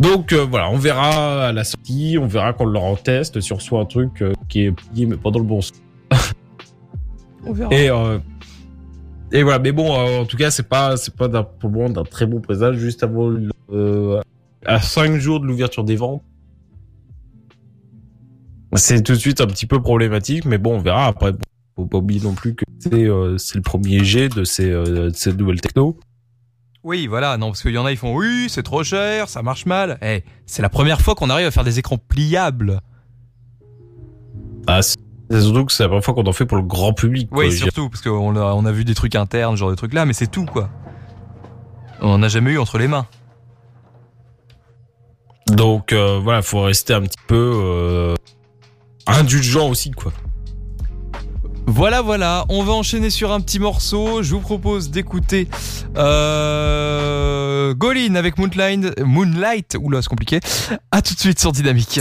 Donc euh, voilà, on verra à la sortie, on verra quand on l'aura en test, si on reçoit un truc euh, qui est plié mais pas dans le bon sens. On verra. Et euh, et voilà, mais bon, euh, en tout cas, c'est pas c'est pas pour le moment d'un très bon présage juste avant le- euh, à 5 jours de l'ouverture des ventes. C'est tout de suite un petit peu problématique, mais bon, on verra après. Bon, faut pas oublier non plus que c'est euh, c'est le premier jet de ces euh, de ces nouvelles techno. Oui, voilà, non, parce qu'il y en a, ils font oui, c'est trop cher, ça marche mal. Eh, c'est la première fois qu'on arrive à faire des écrans pliables. Ah, c'est surtout que c'est la première fois qu'on en fait pour le grand public. Oui, surtout, parce qu'on a, on a vu des trucs internes, genre des trucs là, mais c'est tout, quoi. On n'a jamais eu entre les mains. Donc euh, voilà, faut rester un petit peu euh, indulgent aussi, quoi. Voilà, voilà, on va enchaîner sur un petit morceau. Je vous propose d'écouter euh, Golin avec Moonlight. Moonlight, oula, c'est compliqué. À tout de suite sur Dynamique.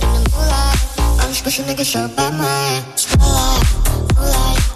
the moonlight. This pussy nigga so bad, my spotlight, moonlight.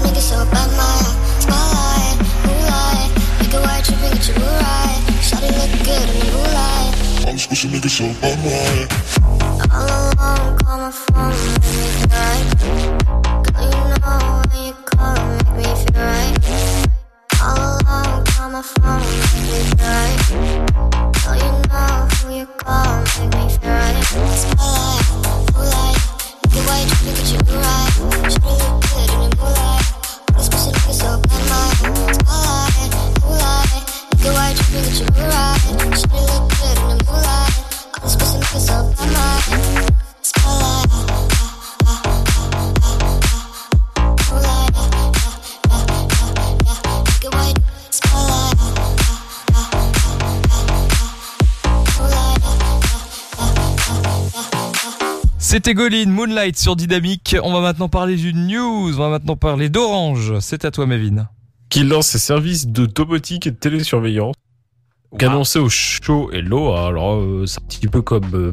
nigga so bad, my spotlight, moonlight. Get white, dripping, get you right. Should look good in the moonlight. All these pussy niggas so bad, my Feel like I'm destined. I don't need no Smith and Wesson now. Girl, who you testing? Fuck is catching, here's your lesson now. Knife and intestine, taking shots with all your brethren now. Feel like I'm dead, feel like you got a plan. All alone, call my phone, make me feel right. Girl, you know when you call, make me feel right. All alone, on my phone you know who you call, make me feel right. Spotlight, moonlight, you right? Shoulda in the moonlight. This so spotlight, moonlight, you right? Shoulda in the moonlight. This spotlight. C'était Goline, Moonlight sur Dynamique. On va maintenant parler du news. On va maintenant parler d'Orange. C'est à toi, Mévin. Qui lance ses services de domotique et de télésurveillance. Qu'annoncé au show Hello. Alors, euh, c'est un petit peu comme euh,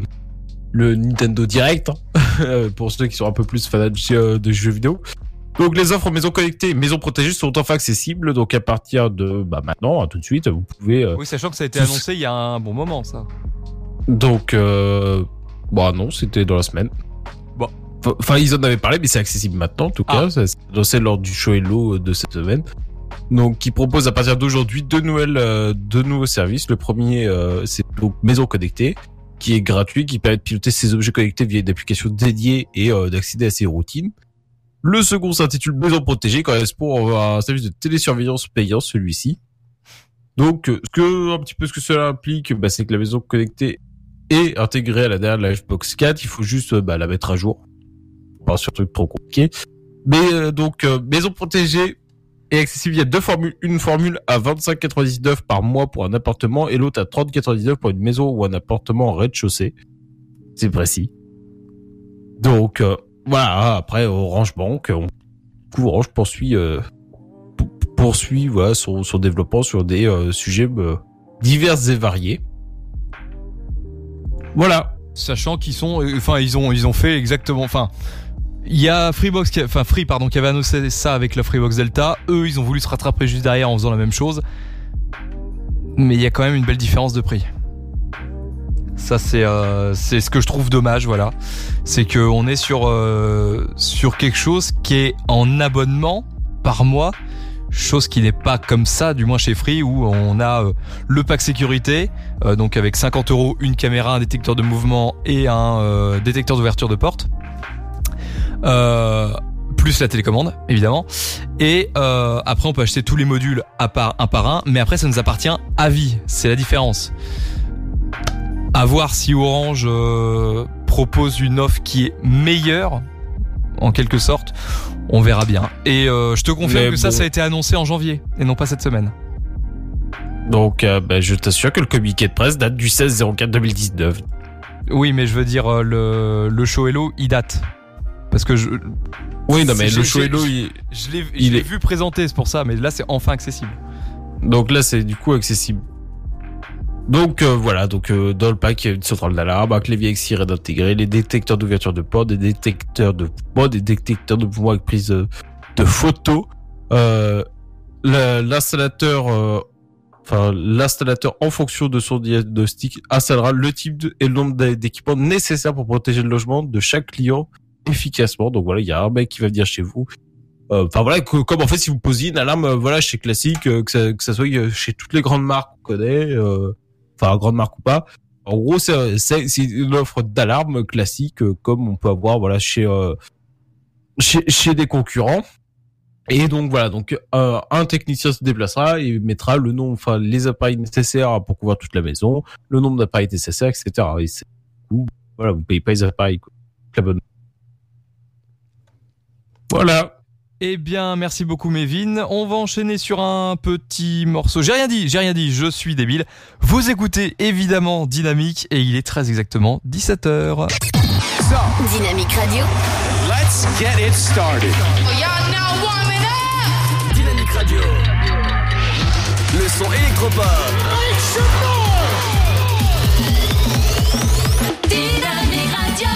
le Nintendo Direct, hein, euh, pour ceux qui sont un peu plus fans de, de jeux vidéo. Donc, les offres maisons connectées et maisons protégées sont enfin accessibles. Donc, à partir de bah, maintenant, hein, tout de suite, vous pouvez. euh, Oui, sachant que ça a été annoncé il y a un bon moment, ça. Donc, euh, bah non, c'était dans la semaine. Bon. Enfin, ils en avaient parlé, mais c'est accessible maintenant, en tout cas. S'est annoncé lors du show Hello de cette semaine. Donc, qui propose à partir d'aujourd'hui deux nouvelles, euh, deux nouveaux services. Le premier, euh, c'est donc Maison Connectée, qui est gratuit, qui permet de piloter ses objets connectés via une application dédiée et euh, d'accéder à ses routines. Le second s'intitule Maison Protégée, correspond à un service de télésurveillance payant, celui-ci. Donc, euh, ce que, un petit peu ce que cela implique, bah, c'est que la maison connectée est intégrée à la dernière Livebox 4. Il faut juste euh, bah, la mettre à jour. Pas sur truc trop compliqué. Mais euh, donc, euh, maison protégée est accessible. Il y a deux formules. Une formule à 25,99 par mois pour un appartement et l'autre à 30,99 pour une maison ou un appartement en rez-de-chaussée. C'est précis. Donc, voilà. Après, Orange Bank, on, Orange poursuit, poursuit voilà, son, son développement sur des sujets divers et variés. Voilà. Sachant qu'ils sont, euh, enfin, ils ont, ils ont fait exactement, enfin, il y a Freebox, enfin Free, pardon, qui avait annoncé ça avec la Freebox Delta. Eux, ils ont voulu se rattraper juste derrière en faisant la même chose. Mais il y a quand même une belle différence de prix. Ça, c'est, euh, c'est ce que je trouve dommage, voilà. C'est que on est sur, euh, sur quelque chose qui est en abonnement par mois. Chose qui n'est pas comme ça, du moins chez Free, où on a euh, le pack sécurité, euh, donc avec 50 euros, une caméra, un détecteur de mouvement et un euh, détecteur d'ouverture de porte. Plus la télécommande, évidemment. Et après, on peut acheter tous les modules à part un par un, mais après, ça nous appartient à vie. C'est la différence. À voir si Orange propose une offre qui est meilleure, en quelque sorte. On verra bien. Et euh, je te confirme Mais que ça, bon. ça a été annoncé en janvier et non pas cette semaine. Donc, euh, bah, je t'assure que le communiqué de presse date du 16 04 2019. Oui, mais je veux dire, euh, le, le show Hello, il date. Parce que je. Oui, non, mais le show j'ai- Hello, je- il- Je l'ai est- vu présenter, c'est pour ça, mais là, c'est enfin accessible. Donc là, c'est du coup accessible. Donc euh, voilà, donc euh, dans le pack, il y a une centrale d'alarme, un clavier intégré, les détecteurs d'ouverture de porte, des détecteurs de mouvement, des détecteurs de mouvement avec prise de photos. Euh, la- l'installateur, enfin l'installateur en fonction de son diagnostic installera le type et le nombre d'é- d'équipements nécessaires pour protéger le logement de chaque client efficacement. Donc voilà, il y a un mec qui va venir chez vous. Enfin voilà, comme en fait si vous posiez une alarme, voilà chez classique, que ça, que ça soit chez toutes les grandes marques qu'on connaît, enfin grande marque ou pas. En gros, c'est une offre d'alarme classique euh, comme on peut avoir voilà chez euh, chez, chez des concurrents. Et donc voilà, donc euh, un technicien se déplacera et mettra le nom, enfin les appareils nécessaires pour couvrir toute la maison, le nombre d'appareils nécessaires, etc. Et voilà, vous payez pas les appareils. Voilà. Eh bien, merci beaucoup, Mévin. On va enchaîner sur un petit morceau. J'ai rien dit, j'ai rien dit, je suis débile. Vous écoutez évidemment Dynamique et il est très exactement 17h. Dynamique Radio. Let's get it started. Dynamique Radio. Le son électropop. Dynamique Radio.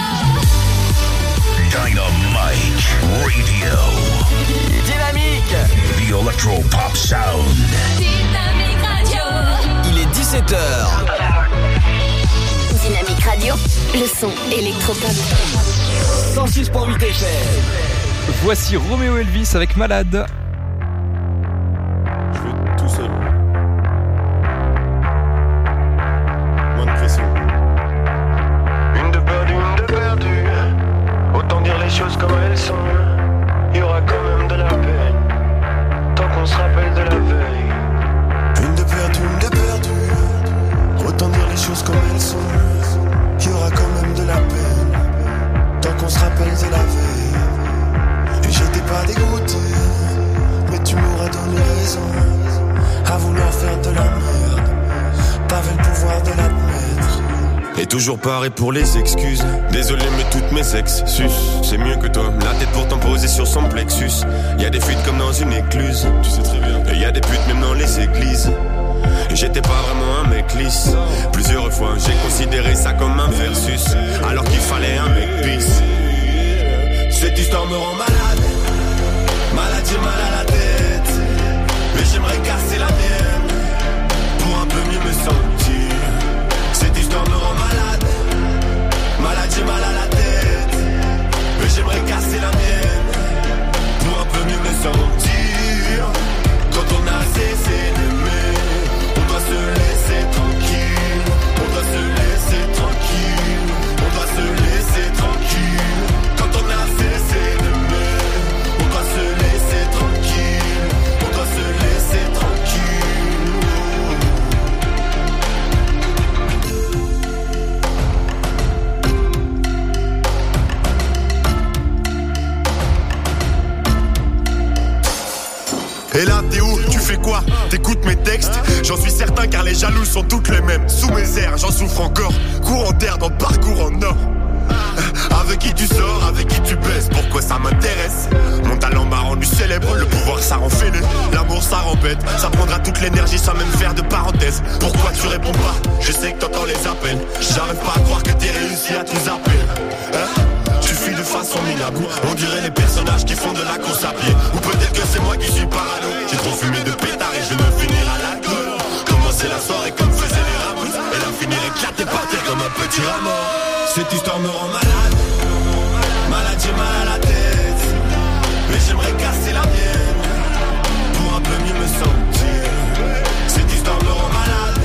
Dynamite Radio. Dynamique. The Electro Pop Sound. Dynamique Radio. Il est 17h. Dynamique Radio. Le son électropop. 106.8 FM. Voici Roméo Elvis avec Malade. Pour les excuses. Désolé, mais toutes mes ex sus. C'est mieux que toi. La tête pourtant posée sur son plexus. Y a des fuites comme dans une écluse. Tu sais très bien. Et y a des putes même dans les églises. J'étais pas vraiment un mec lisse. Plusieurs fois, j'ai considéré ça comme un versus. Alors qu'il fallait un mec peace. Cette histoire me rend malade. Malade, j'ai mal à la tête. Mais j'aimerais casser la mienne. J'ai mal à la tête. Mais j'aimerais casser la mienne. Pour un peu mieux me sentir. Quand on a cessé d'aimer, on doit se laisser tranquille. On doit se laisser tranquille. Fais quoi? T'écoutes mes textes? J'en suis certain car les jaloux sont toutes les mêmes. Sous mes airs, j'en souffre encore. Courant d'air dans parcours en or. Avec qui tu sors, avec qui tu baises, pourquoi ça m'intéresse? Mon talent m'a rendu célèbre, le pouvoir ça rend fêlé L'amour ça rend bête, ça prendra toute l'énergie sans même faire de parenthèse. Pourquoi tu réponds pas? Je sais que t'entends les appels. J'arrive pas à croire que t'es réussi à tout zapper Hein? Tu fuis de façon minable. On dirait les personnages qui font de la course à pied. Ou peut-être que c'est moi qui suis parano. J'ai trop fumé de je me finirai à l'alcool Commencer la soirée comme faisaient les ramos Et la finir éclatée par terre comme un petit rameau. Cette histoire me rend malade. Malade j'ai mal à la tête. Mais j'aimerais casser la mienne. Pour un peu mieux me sentir. Cette histoire me rend malade.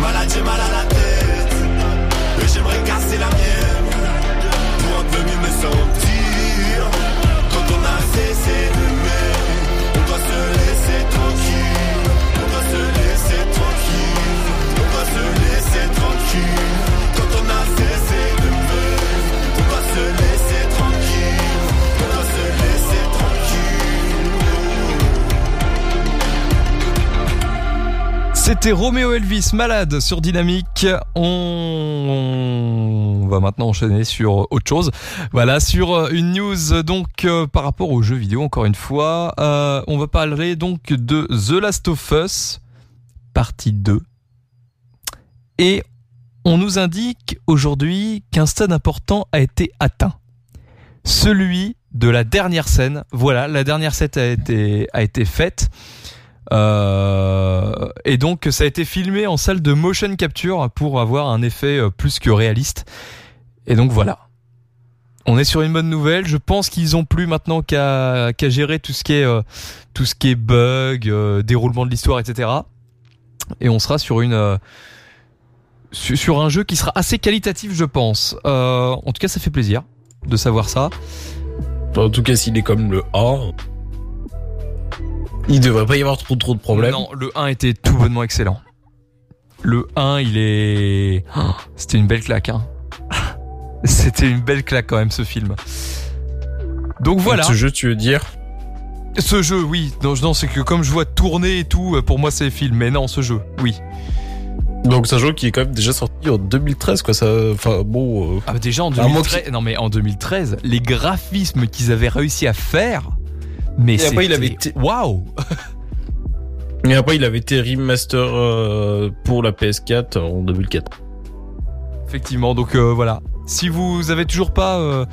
Malade j'ai mal à la tête C'était Roméo Elvis malade sur Dynamique. On... va maintenant enchaîner sur autre chose. Voilà, sur euh, une news donc euh, par rapport aux jeux vidéo encore une fois. Euh, on va parler donc de The Last of Us partie 2. Et on nous indique aujourd'hui qu'un stade important a été atteint. Celui de la dernière scène. Voilà, la dernière scène a été, a été faite. Euh, et donc ça a été filmé en salle de motion capture pour avoir un effet euh, plus que réaliste. Et donc voilà. On est sur une bonne nouvelle. Je pense qu'ils ont plus maintenant qu'à qu'à gérer tout ce qui est euh, tout ce qui est bug, déroulement de l'histoire, etc. Et on sera sur une euh, su- sur un jeu qui sera assez qualitatif, je pense. En tout cas, ça fait plaisir de savoir ça. En tout cas, s'il est comme le A, il devrait pas y avoir trop trop de problèmes. Non, le 1 était tout bonnement excellent. Le 1, il est... Oh, C'était une belle claque. Hein. C'était une belle claque quand même ce film. Donc voilà. Ce jeu, tu veux dire? Ce jeu, oui. Non, non c'est que comme je vois tourner et tout, pour moi c'est film. Mais non, ce jeu, oui. Donc c'est un jeu qui est quand même déjà sorti en 2013 quoi ça enfin bon euh, Ah, bah, déjà en à moins 2013, non mais en 2013, les graphismes qu'ils avaient réussi à faire, mais Et après, il avait été- waouh. Et après il avait été remaster euh, pour la PS4 en 2004. Effectivement, donc euh, voilà. Si vous avez toujours pas euh,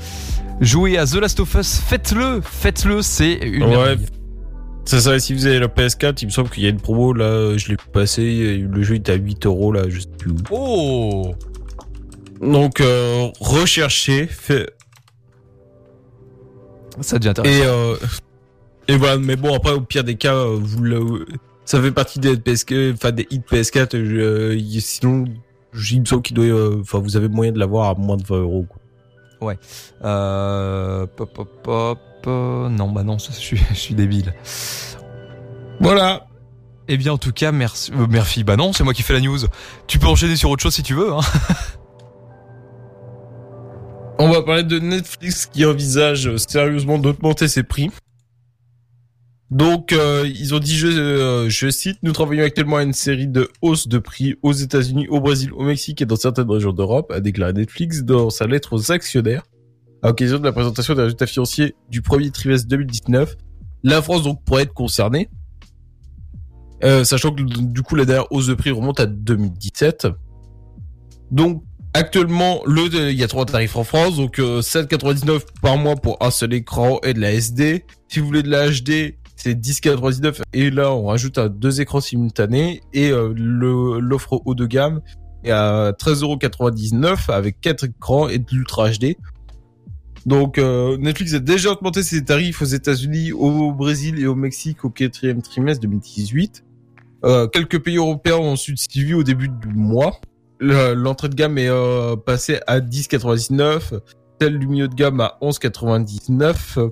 joué à The Last of Us, faites-le, faites-le, c'est une Ouais. merveille. C'est ça, si vous avez la PS4, il me semble qu'il y a une promo là, je l'ai passé, le jeu était à 8 euros là, je sais plus où. Oh Donc euh, recherchez, fait, Ça devient intéressant. Et, euh, et voilà, mais bon, après, au pire des cas, euh, vous le, ça fait partie des PS4, enfin, des hits PS4, euh, sinon, semble qu'il doit, euh, enfin, vous avez moyen de l'avoir à moins de 20 euros, quoi. Ouais. Euh, pop, pop, pop. non, bah non, je suis, je suis débile. Voilà. Eh bien, en tout cas, merci. euh, merci. Bah non, c'est moi qui fais la news. Tu peux enchaîner sur autre chose si tu veux. Hein. On va parler de Netflix qui envisage sérieusement d'augmenter ses prix. Donc, euh, ils ont dit, je, euh, je cite, nous travaillons actuellement à une série de hausses de prix aux États-Unis, au Brésil, au Mexique et dans certaines régions d'Europe, a déclaré Netflix dans sa lettre aux actionnaires à l'occasion de la présentation des résultats financiers du premier trimestre 2019. La France donc pourrait être concernée, euh, sachant que du coup la dernière hausse de prix remonte à 2017. Donc actuellement, le il y a trois tarifs en France, donc euh, 7,99 par mois pour un seul écran et de la SD. Si vous voulez de la HD, c'est 10,99 et là on rajoute à deux écrans simultanés et euh, l'offre haut de gamme est à 13,99€ avec quatre écrans et de l'Ultra HD. Donc euh, Netflix a déjà augmenté ses tarifs aux États-Unis, au Brésil et au Mexique au quatrième trimestre 2018. Euh, quelques pays européens ont suivi au début du mois. Le- L'entrée de gamme est passée à 10,99, celle du milieu de gamme à 11,99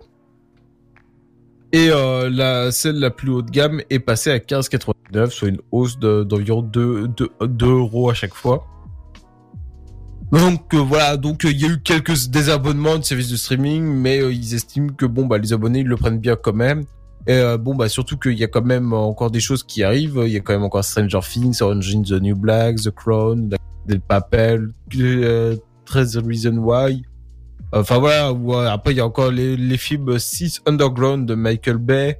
et euh, la celle la plus haute gamme est passée à 15,99, soit une hausse de- d'environ 2, 2, 2 euros à chaque fois. Donc euh, voilà, donc euh, il y a eu quelques désabonnements de services de streaming, mais euh, ils estiment que bon bah les abonnés ils le prennent bien quand même. Et euh, bon bah surtout qu'il y a quand même encore des choses qui arrivent. Il y a quand même encore Stranger Things, Orange is the New Black, The Crown, Del Papel, euh, 13 Reason Why. Enfin voilà, ou, euh, après il y a encore les, les films Six Underground de Michael Bay,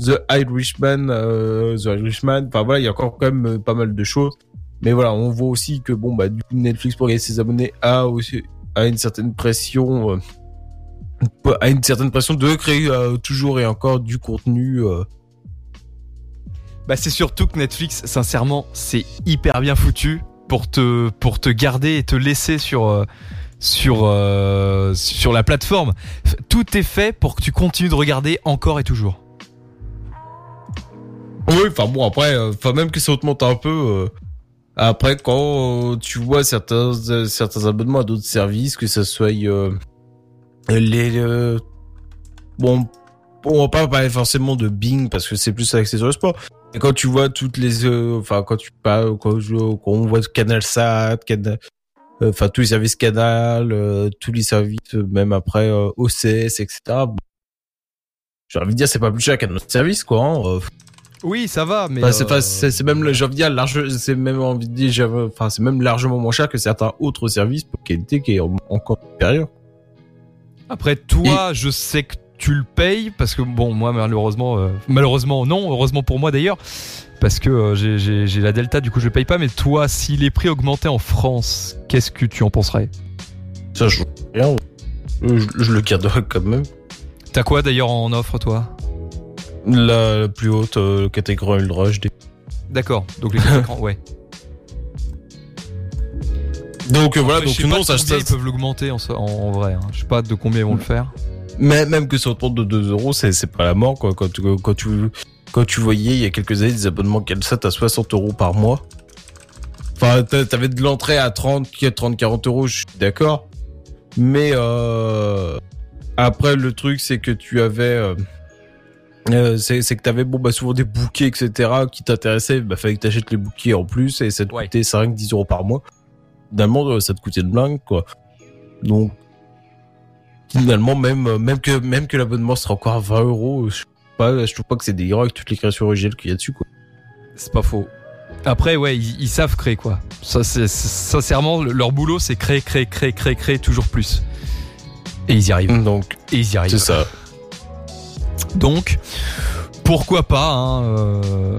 The Irishman, euh, The Irishman. Enfin voilà, il y a encore quand même euh, pas mal de choses. Mais voilà, on voit aussi que bon bah du coup Netflix pour gagner ses abonnés a aussi a une certaine pression euh, a une certaine pression de créer euh, toujours et encore du contenu euh, Bah c'est surtout que Netflix, sincèrement, c'est hyper bien foutu pour te pour te garder et te laisser sur euh, sur euh, sur la plateforme. Tout est fait pour que tu continues de regarder encore et toujours. Oui, enfin bon après, euh, enfin même que ça augmente un peu. euh, après quand tu vois certains certains abonnements à d'autres services, que ça soit les bon, on va pas parler forcément de Bing parce que c'est plus axé sur le sport. Et quand tu vois toutes les, enfin quand tu parles, quand, on voit Canal Sat, Canal, enfin tous les services Canal, euh, tous les services euh, même après euh, OCS, etc. J'ai envie de dire c'est pas plus cher qu'un autre service quoi. hein, euh, Oui, ça va, mais Enfin, c'est euh, même, le- j'ai envie de dire, large, c'est même envie de dire, enfin, c'est même largement moins cher que certains autres services pour qualité qui est en- encore supérieur. Après, toi, je sais que tu le payes parce que bon, moi malheureusement, euh, malheureusement non, heureusement pour moi d'ailleurs, parce que euh, j'ai- la Delta, du coup je paye pas. Mais toi, si les prix augmentaient en France, qu'est-ce que tu en penserais? Ça, je rien. Je, je le garderai quand même. T'as quoi d'ailleurs en offre, toi? La, la plus haute euh, catégorie Ultra HD. D'accord, donc les écrans, ouais. Donc euh, voilà, donc non, ça, ça, ils peuvent l'augmenter en, en- en vrai. hein. Je sais pas de combien ils vont le faire. mais même que ça augmente de 2 euros, c'est pas la mort quoi. Quand tu, quand tu quand tu voyais il y a quelques années des abonnements CalSat à 60 euros par mois. Enfin, t'a- t'avais de l'entrée à 30, 30, 40 euros, je suis d'accord. Mais euh, après, le truc, c'est que tu avais, euh, euh, c'est que t'avais bon bah souvent des bouquets, etc. qui t'intéressaient. Bah fallait que t'achètes les bouquets en plus et ça te coûtait 5, 10 euros par mois. Finalement, euh, ça te coûtait de blingue quoi. Donc finalement, même euh, même que même que l'abonnement sera encore à 20 euros, je pas, je trouve pas que c'est délirant avec toutes les créations originales qu'il y a dessus quoi. C'est pas faux. Après, ouais, ils, ils savent créer quoi. Ça, c'est sincèrement le- leur boulot, c'est créer, créer, créer, créer, créer toujours plus. Et ils y arrivent. Donc, et ils y arrivent. c'est ça. Donc, pourquoi pas hein, euh,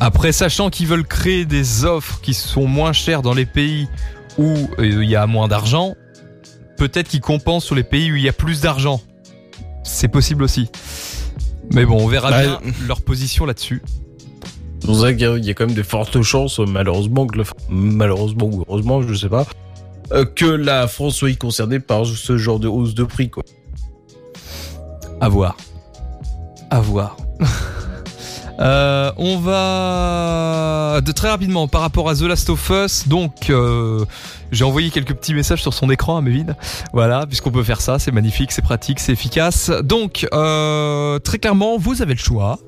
Après, sachant qu'ils veulent créer des offres qui sont moins chères dans les pays où euh, il y a moins d'argent, peut-être qu'ils compensent sur les pays où il y a plus d'argent. C'est possible aussi. Mais bon, on verra Bah, bien leur position là-dessus. C'est pour ça qu'il y a- quand même de fortes chances, malheureusement, que malheureusement ou heureusement, je sais pas, euh, que la France soit concernée par ce genre de hausse de prix, quoi. À voir. À voir. Euh, on va de très rapidement par rapport à The Last of Us. Donc, euh, j'ai envoyé quelques petits messages sur son écran à Mévin. Voilà, puisqu'on peut faire ça, c'est magnifique, c'est pratique, c'est efficace. Donc, euh, très clairement, vous avez le choix,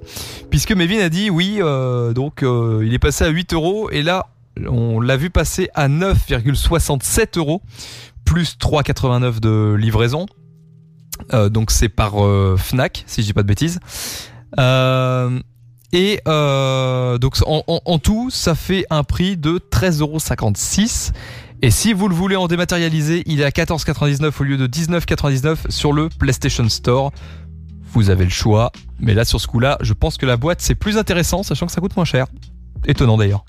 puisque Mévin a dit oui. euh, donc, euh, il est passé à 8 euros et là, on l'a vu passer à 9,67 euros plus 3,89 de livraison. Donc c'est par Fnac, si je dis pas de bêtises. Et donc en, en- en tout, ça fait un prix de 13,56€. Et si vous le voulez en dématérialisé, il est à 14,99€ au lieu de 19,99€ sur le PlayStation Store. Vous avez le choix. Mais là, sur ce coup-là, je pense que la boîte, c'est plus intéressant, sachant que ça coûte moins cher. Étonnant d'ailleurs.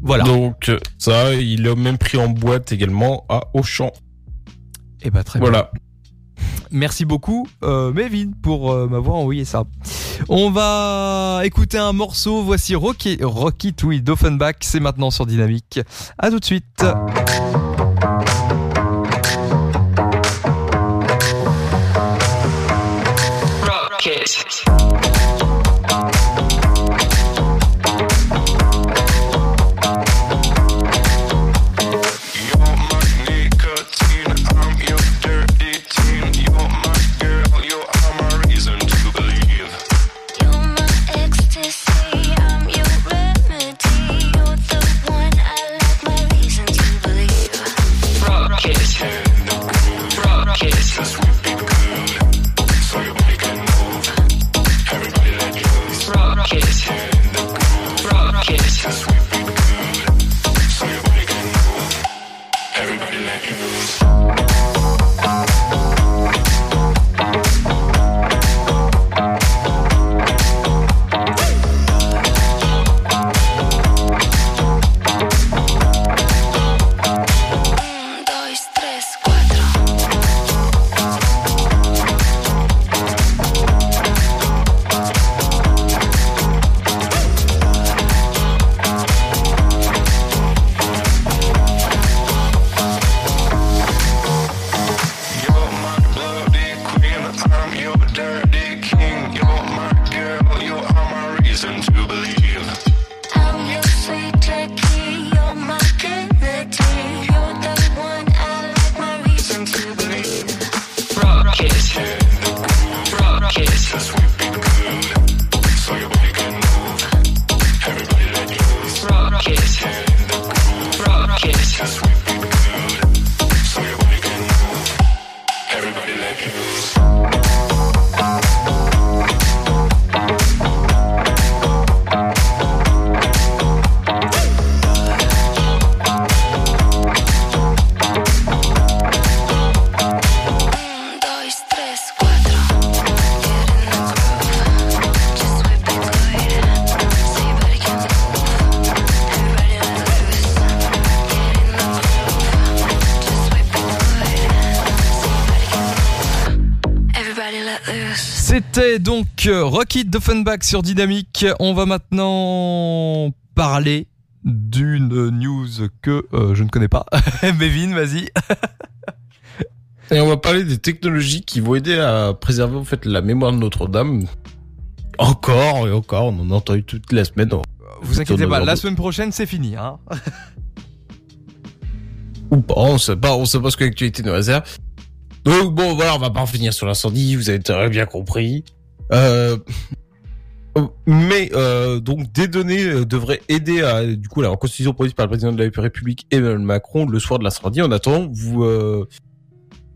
Voilà. Donc euh, ça, il est au même prix en boîte également à Auchan. Et bah très bien. Voilà. Merci beaucoup, euh, Mévin, pour euh, m'avoir envoyé ça. On va écouter un morceau. Voici Rocky, Rocky Tweed d'Offenbach. C'est maintenant sur Dynamique. À tout de suite. Rocky d'Offenbach sur Dynamique. On va maintenant parler d'une news que euh, je ne connais pas. Mévin, vas-y. Et on va parler des technologies qui vont aider à préserver en fait la mémoire de Notre-Dame. Encore et encore, on en a entendu toute la semaine. Vous inquiétez pas, la semaine prochaine c'est fini. Hein. Ou pas, on sait pas, on sait pas ce que l'actualité nous réserve. Donc bon, voilà, on va pas revenir sur l'incendie, vous avez très bien compris. Euh, mais euh, donc des données euh, devraient aider à du coup la reconstitution produite par le président de la République Emmanuel Macron le soir de l'incendie. En attendant, vous euh,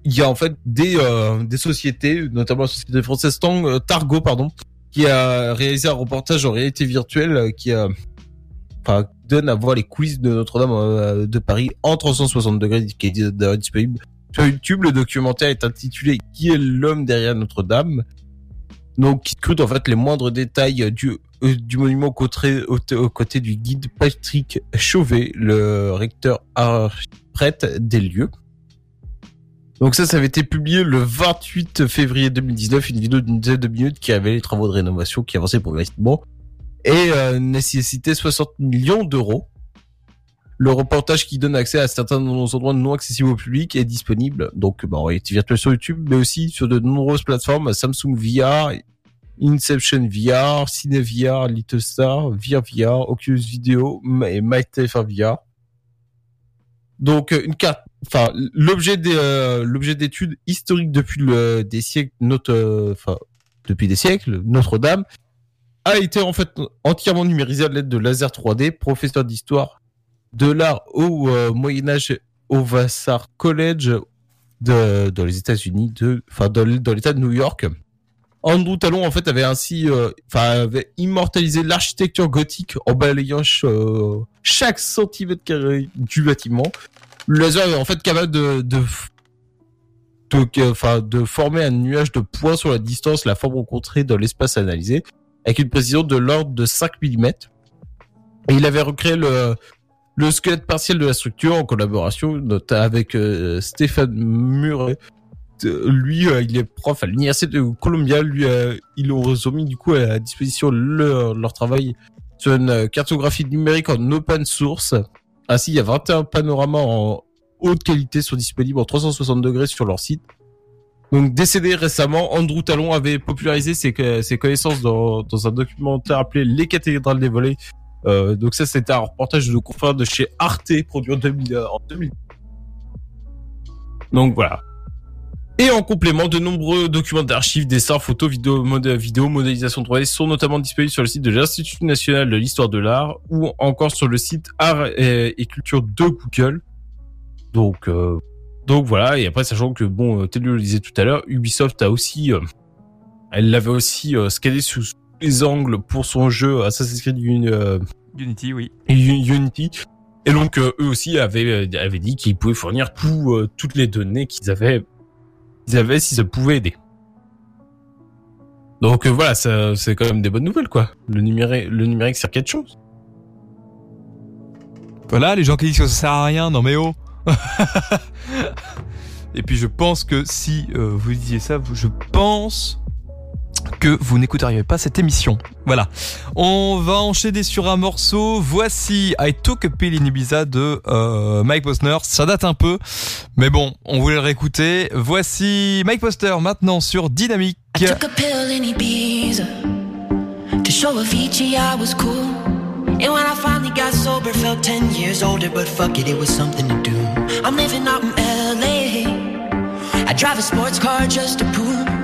il y a en fait des euh, des sociétés, notamment la société française Tang, Targo pardon, qui a réalisé un reportage en réalité virtuelle qui a enfin, donne à voir les coulisses de Notre-Dame de Paris en 360 degrés qui est disponible sur YouTube. Le documentaire est intitulé Qui est l'homme derrière Notre-Dame? Donc, qui scrute en fait les moindres détails du, euh, du monument côté, au- aux côtés du guide Patrick Chauvet, le recteur prêtre des lieux. Donc ça, ça avait été publié le 28 février 2019, une vidéo d'une dizaine de minutes qui révélait les travaux de rénovation qui avançaient progressivement et euh, nécessitait 60 millions d'euros. Le reportage qui donne accès à certains endroits non accessibles au public est disponible, donc bah, en réalité sur YouTube, mais aussi sur de nombreuses plateformes, Samsung VR, Inception VR, Cine VR, Little Star, VR VR, Oculus Video et MyTF1 VR. Donc euh, une carte, enfin l'objet des euh, l'objet d'études historiques depuis des siècles, notre, euh, depuis des siècles, Notre-Dame a été en fait entièrement numérisé à l'aide de laser 3D. Professeur d'histoire de l'art au euh, Moyen Âge au Vassar College de, dans les États-Unis, enfin dans, dans l'État de New York. Andrew Talon en fait avait ainsi, euh, avait immortalisé l'architecture gothique en balayant ch- chaque centimètre carré du bâtiment. Le laser est en fait capable de, de de former un nuage de points sur la distance, la forme rencontrée dans l'espace analysé, avec une précision de l'ordre de 5 mm. Et il avait recréé le, le squelette partiel de la structure en collaboration avec euh, Stéphane Murray. Euh, Lui, euh, il est prof à l'université de Columbia. Lui, ils ont mis du coup à disposition leur, travail sur une cartographie numérique en open source. Ainsi, il y a 21 panoramas en haute qualité sont disponibles en 360 degrés sur leur site. Donc décédé récemment, Andrew Talon avait popularisé ses connaissances dans, dans un documentaire appelé Les cathédrales des volets. Euh, donc ça c'était un reportage de nos confrères de chez Arte produit en 2000. euh, en 2000. Donc voilà. Et en complément, de nombreux documents d'archives, dessins, photos, vidéos, mod- vidéos, modélisation 3D sont notamment disponibles sur le site de l'Institut national de l'histoire de l'art ou encore sur le site Art et, Culture de Google. Donc, euh, donc voilà. Et après, sachant que bon, Télé le disait tout à l'heure, Ubisoft a aussi, elle l'avait aussi euh, scanné sous les angles pour son jeu Assassin's Creed Uni- euh, Unity, oui. Unity. Et donc euh, eux aussi avaient, euh, avaient dit qu'ils pouvaient fournir tout, euh, toutes les données qu'ils avaient, qu'ils avaient si ça pouvait aider. Donc euh, voilà, ça, c'est quand même des bonnes nouvelles quoi. Le numérique, le numérique sert quelque chose. Voilà, les gens qui disent que ça sert à rien, non mais oh Et puis je pense que si euh, vous disiez ça, vous- je pense que vous n'écouteriez pas cette émission. Voilà. On va enchaîner sur un morceau. Voici I Took a Pill in Ibiza de euh, Mike Posner. Ça date un peu, mais bon, on voulait le réécouter. Voici Mike Posner maintenant sur Dynamique. I took a pill in Ibiza to show Avicii I was cool. And when I finally got sober, felt 10 years older, but fuck it, it was something to do. I'm living out in LA. I drive a sports car just to prove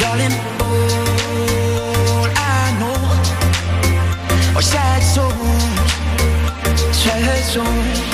darling. All I know are sad souls, sad souls.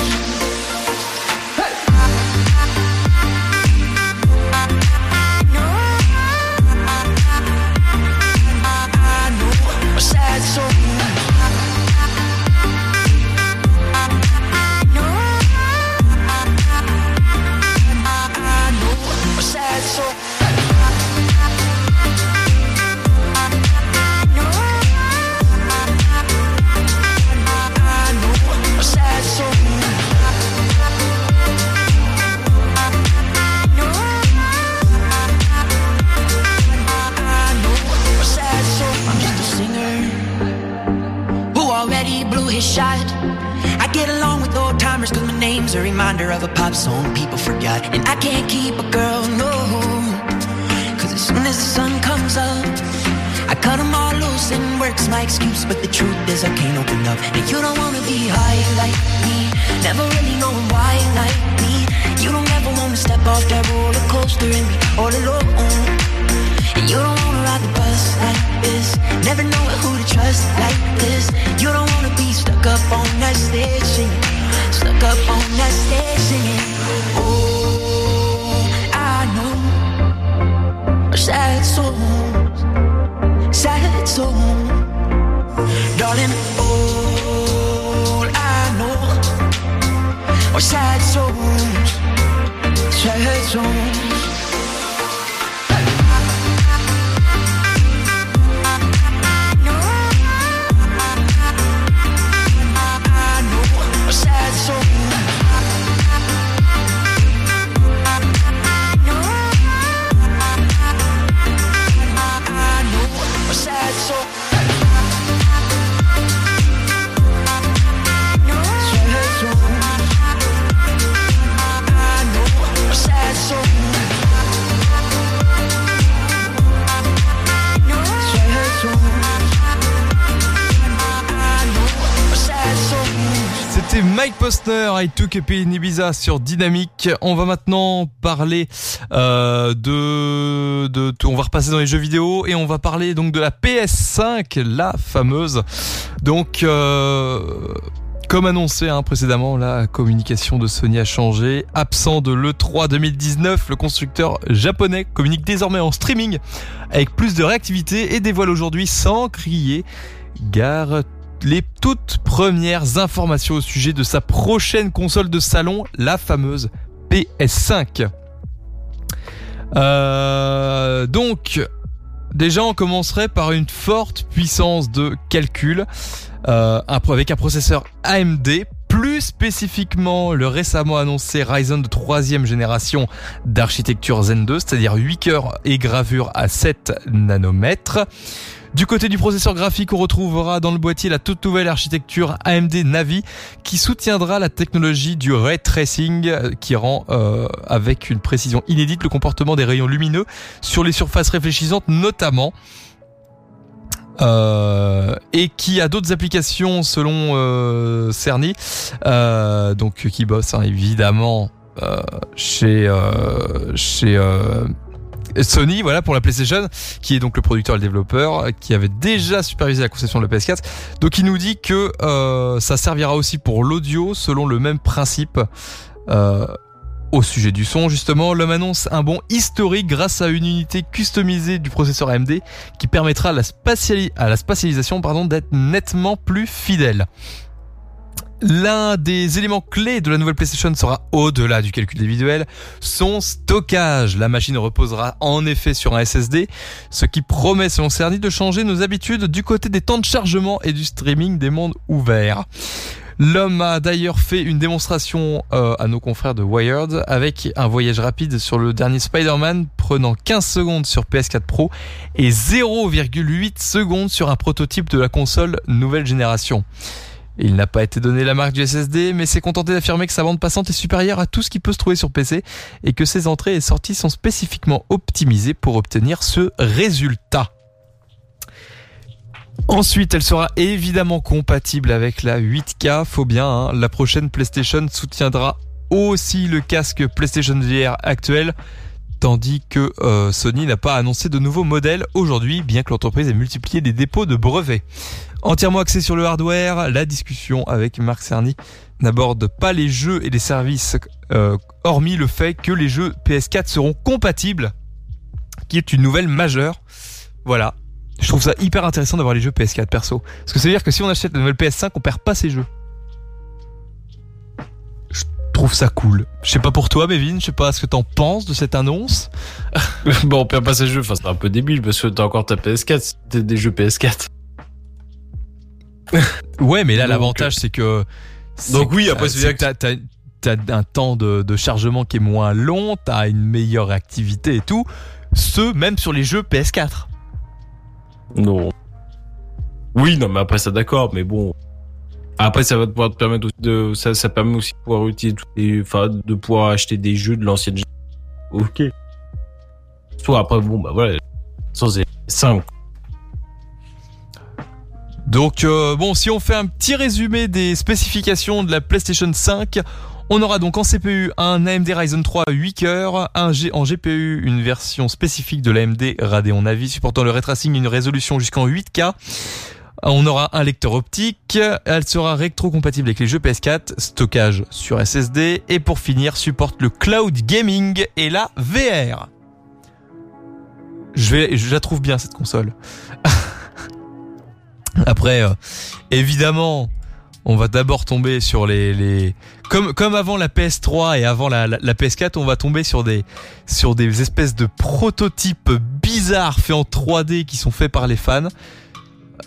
Postner, I Took a Pill in Ibiza sur Dynamique. On va maintenant parler euh, de, de, on va repasser dans les jeux vidéo et on va parler donc de la PS5, la fameuse. Donc, euh, comme annoncé hein, précédemment, la communication de Sony a changé. Absent de l'E3 2019, le constructeur japonais communique désormais en streaming avec plus de réactivité et dévoile aujourd'hui sans crier gare les toutes premières informations au sujet de sa prochaine console de salon, la fameuse PS5. Euh, donc, déjà on commencerait par une forte puissance de calcul euh, avec un processeur AMD, plus spécifiquement le récemment annoncé Ryzen de troisième génération d'architecture Zen 2, c'est-à-dire 8 cœurs et gravure à 7 nanomètres. Du côté du processeur graphique, on retrouvera dans le boîtier la toute nouvelle architecture AMD Navi qui soutiendra la technologie du ray tracing euh, qui rend euh, avec une précision inédite le comportement des rayons lumineux sur les surfaces réfléchissantes notamment. Euh, et qui a d'autres applications selon Cerny, donc qui bosse hein, évidemment chez chez Sony, voilà pour la PlayStation, qui est donc le producteur et le développeur, qui avait déjà supervisé la conception de la PS4. Donc il nous dit que euh, ça servira aussi pour l'audio selon le même principe. Euh, au sujet du son, justement, l'homme annonce un bond historique grâce à une unité customisée du processeur AMD qui permettra à la, spatialisation d'être nettement plus fidèle. L'un des éléments clés de la nouvelle PlayStation sera au-delà du calcul individuel, son stockage. La machine reposera en effet sur un SSD, ce qui promet selon Cerny de changer nos habitudes du côté des temps de chargement et du streaming des mondes ouverts. L'homme a d'ailleurs fait une démonstration euh, à nos confrères de Wired avec un voyage rapide sur le dernier Spider-Man prenant 15 secondes sur PS4 Pro et 0,8 secondes sur un prototype de la console nouvelle génération. Il n'a pas été donné la marque du SSD, mais s'est contenté d'affirmer que sa bande passante est supérieure à tout ce qui peut se trouver sur PC et que ses entrées et sorties sont spécifiquement optimisées pour obtenir ce résultat. Ensuite, elle sera évidemment compatible avec la 8K, faut bien, hein. la prochaine PlayStation soutiendra aussi le casque PlayStation VR actuel, tandis que euh, Sony n'a pas annoncé de nouveaux modèles aujourd'hui, bien que l'entreprise ait multiplié des dépôts de brevets. Entièrement axé sur le hardware, la discussion avec Marc Cerny n'aborde pas les jeux et les services, euh, hormis le fait que les jeux PS4 seront compatibles, qui est une nouvelle majeure. Voilà. Je trouve ça hyper intéressant d'avoir les jeux PS4 perso. Parce que ça veut dire que si on achète la nouvelle PS5, on perd pas ces jeux. Je trouve ça cool. Je sais pas pour toi, Mévin, je sais pas ce que t'en penses de cette annonce. bon, on perd pas ces jeux, enfin, c'est un peu débile parce que t'as encore ta PS4, c'est des jeux PS4. Ouais, mais là, l'avantage, c'est que. Donc oui, après, c'est que t'as, un temps de, de chargement qui est moins long, t'as une meilleure activité et tout. Ce, même sur les jeux PS4. Non. Oui, non, mais après ça d'accord, mais bon. Après, ça va te pouvoir te permettre aussi de, ça, ça permet aussi de pouvoir utiliser tous les, enfin, de pouvoir acheter des jeux de l'ancienne génération. Ok. Soit après, bon, bah voilà. Sans c'est simple. Donc euh, bon, si on fait un petit résumé des spécifications de la PlayStation 5, on aura donc en CPU un AMD Ryzen 3 8 cœurs, un en GPU une version spécifique de l'AMD Radeon Navi supportant le ray tracing et une résolution jusqu'en 8K. On aura un lecteur optique, elle sera rétro-compatible avec les jeux PS4, stockage sur SSD et pour finir supporte le cloud gaming et la VR. Je vais, je la trouve bien cette console. Après, euh, évidemment, on va d'abord tomber sur les, les comme comme avant la PS3 et avant la, la, la PS4, on va tomber sur des sur des espèces de prototypes bizarres faits en 3D qui sont faits par les fans.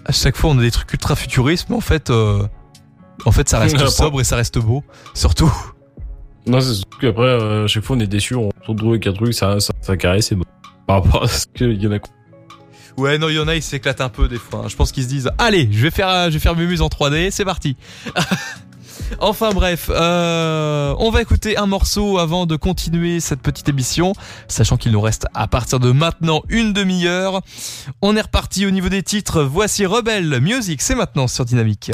À chaque fois, on a des trucs ultra futuristes, mais en fait, euh, en fait, ça reste sobre et ça reste beau, surtout. Non, c'est surtout qu'après, euh, à chaque fois, on est déçu, on se retrouve avec un truc, ça, ça, ça caresse, c'est bon. Par rapport à ce qu'il y en a. Ouais, non, il y en a, ils s'éclatent un peu des fois. hein. Je pense qu'ils se disent, allez, je vais faire, euh, je vais faire mes muses en 3D, c'est parti. enfin bref, euh, on va écouter un morceau avant de continuer cette petite émission, sachant qu'il nous reste à partir de maintenant une demi-heure. On est reparti au niveau des titres. Voici Rebelle Music, c'est maintenant sur Dynamique.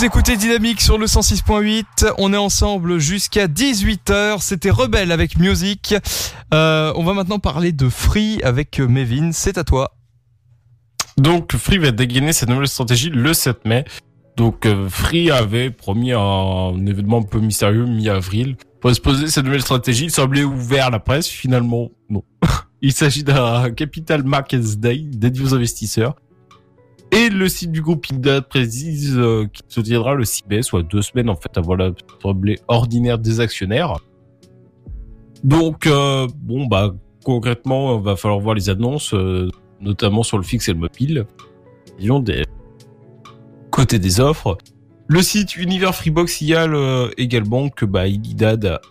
Vous écoutez Dynamique sur le 106.8. On est ensemble jusqu'à 18h. C'était Rebelle avec Music. Euh, on va maintenant parler de Free avec Mevin. C'est à toi. Donc Free va dégainer sa nouvelle stratégie le 7 mai. Donc euh, Free avait promis un événement un peu mystérieux mi-avril pour exposer sa nouvelle stratégie. Il semblait ouvert à la presse, finalement non. Il s'agit d'un Capital Markets Day dédié aux investisseurs. Et le site du groupe Indad précise euh, qu'il se tiendra le 6 mai, soit deux semaines en fait avant la assemblée ordinaire des actionnaires. Donc euh, bon bah concrètement, va falloir voir les annonces, euh, notamment sur le fixe et le mobile. Disons des côté des offres. Le site Univers Freebox signale euh, également que bah,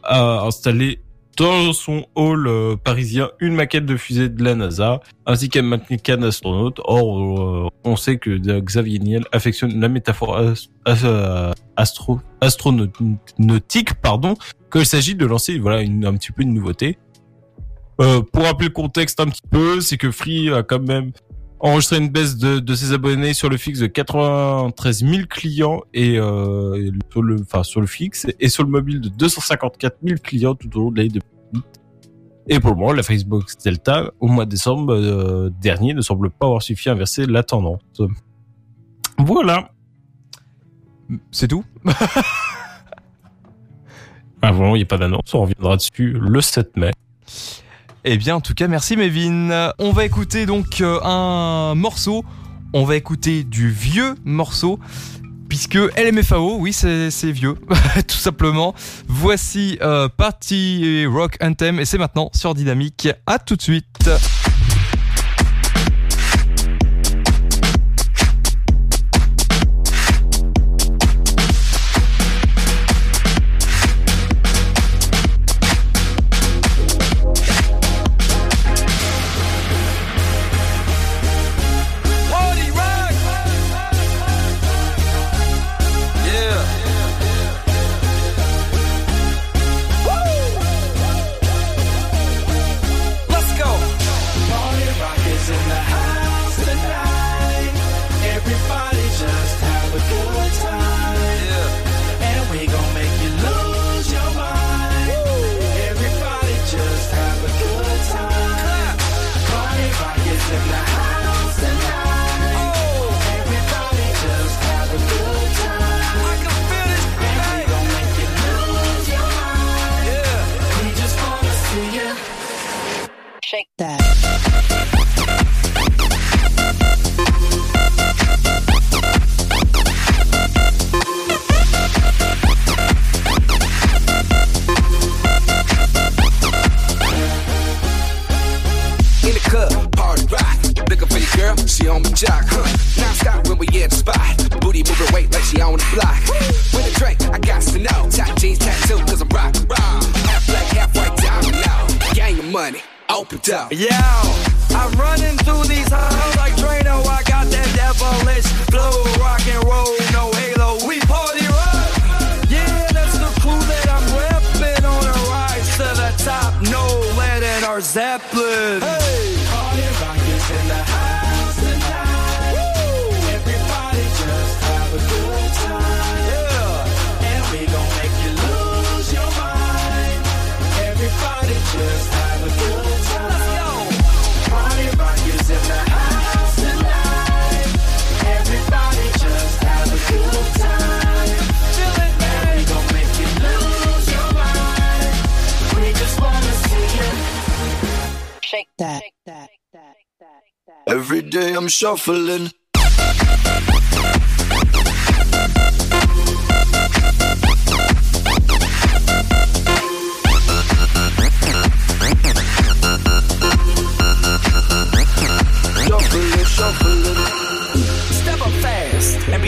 a installé dans son hall euh, parisien une maquette de fusée de la NASA ainsi qu'un mannequin astronaute. Or, euh, on sait que Xavier Niel affectionne la métaphore as- as- astro astronautique, pardon, qu'il s'agit de lancer voilà une, un petit peu une nouveauté. Euh, pour rappeler le contexte un petit peu, c'est que Free a quand même enregistré une baisse de, de ses abonnés sur le fixe de 93 000 clients et, euh, et sur le, enfin sur le fixe et sur le mobile de 254 000 clients tout au long de l'année 2008. Et pour le moment, la Facebook Delta au mois de décembre euh, dernier ne semble pas avoir suffi à inverser la tendance. Voilà. C'est tout? Ah vraiment, il n'y a pas d'annonce. On reviendra dessus le 7 mai. Eh bien, en tout cas, merci Mevin. On va écouter donc euh, un morceau. On va écouter du vieux morceau. Puisque LMFAO, oui, c'est c'est vieux, tout simplement. Voici euh, Party Rock Anthem et c'est maintenant sur Dynamique. À tout de suite.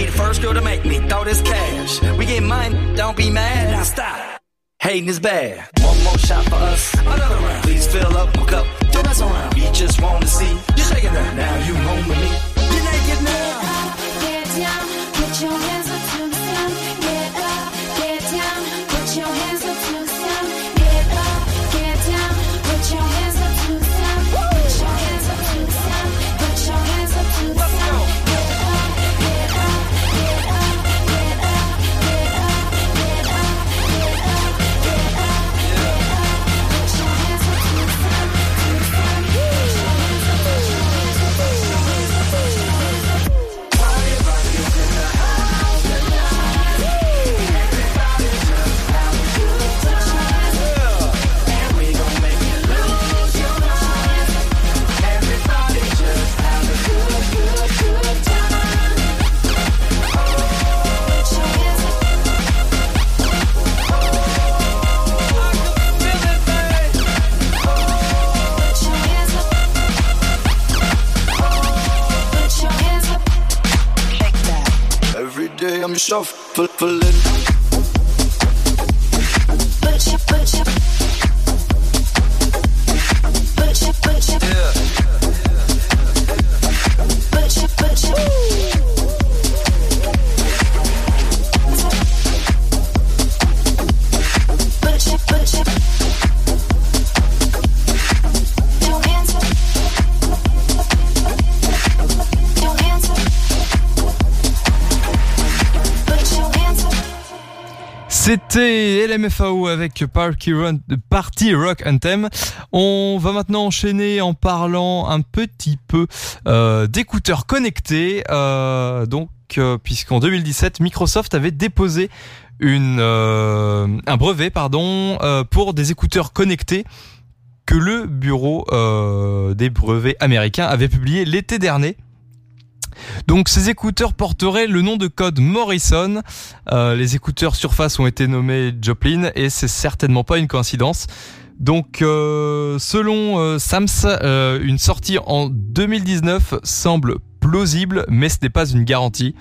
The first girl to make me throw this cash. We get mine, don't be mad. Now stop. Hating is bad. One more shot for us. Another round. Please fill up my cup. Don't mess around. We just want to see you shaking that. Now you home with shuffling. C'était LMFAO avec Party, Rock Anthem. On va maintenant enchaîner en parlant un petit peu euh, d'écouteurs connectés. Euh, donc, euh, puisqu'en 2017, Microsoft avait déposé un brevet pour des écouteurs connectés que le bureau des brevets américains avait publié l'été dernier. Donc ces écouteurs porteraient le nom de code Morrison. Euh, les écouteurs Surface ont été nommés Joplin et c'est certainement pas une coïncidence. Donc euh, selon euh, Sams, une sortie en 2019 semble plausible, mais ce n'est pas une garantie.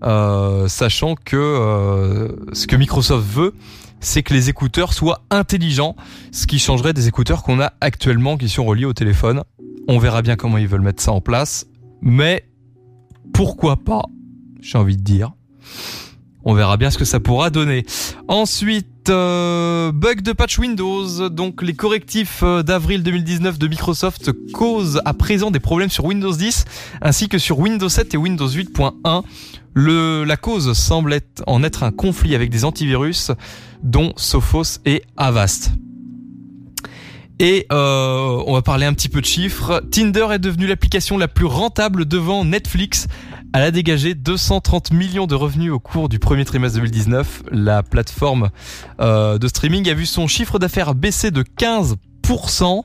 Sachant que ce que Microsoft veut, c'est que les écouteurs soient intelligents, ce qui changerait des écouteurs qu'on a actuellement qui sont reliés au téléphone. On verra bien comment ils veulent mettre ça en place, mais pourquoi pas J'ai envie de dire. On verra bien ce que ça pourra donner. Ensuite, euh, bug de patch Windows. Donc les correctifs euh, d'avril 2019 de Microsoft causent à présent des problèmes sur Windows 10 ainsi que sur Windows 7 et Windows 8.1. Le, la cause semble en être un conflit avec des antivirus dont Sophos et Avast. Et euh, on va parler un petit peu de chiffres. Tinder est devenu l'application la plus rentable devant Netflix. Elle a dégagé 230 millions de revenus au cours du premier trimestre 2019. La plateforme euh, de streaming a vu son chiffre d'affaires baisser de 15%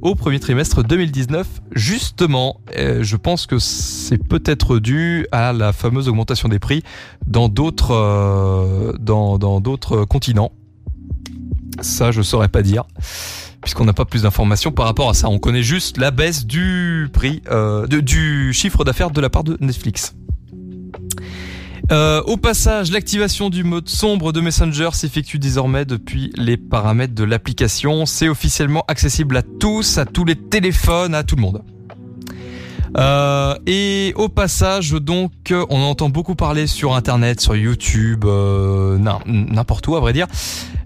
au premier trimestre 2019. Justement, euh, je pense que c'est peut-être dû à la fameuse augmentation des prix dans d'autres euh, dans dans continents. Ça, je saurais pas dire puisqu'on n'a pas plus d'informations par rapport à ça. On connaît juste la baisse du prix, euh, du chiffre d'affaires de la part de Netflix. Euh, au passage, l'activation du mode sombre de Messenger s'effectue désormais depuis les paramètres de l'application. C'est officiellement accessible à tous, à tous les téléphones, à tout le monde. Euh, et au passage, donc, on entend beaucoup parler sur Internet, sur YouTube, n'im- n'importe où à vrai dire.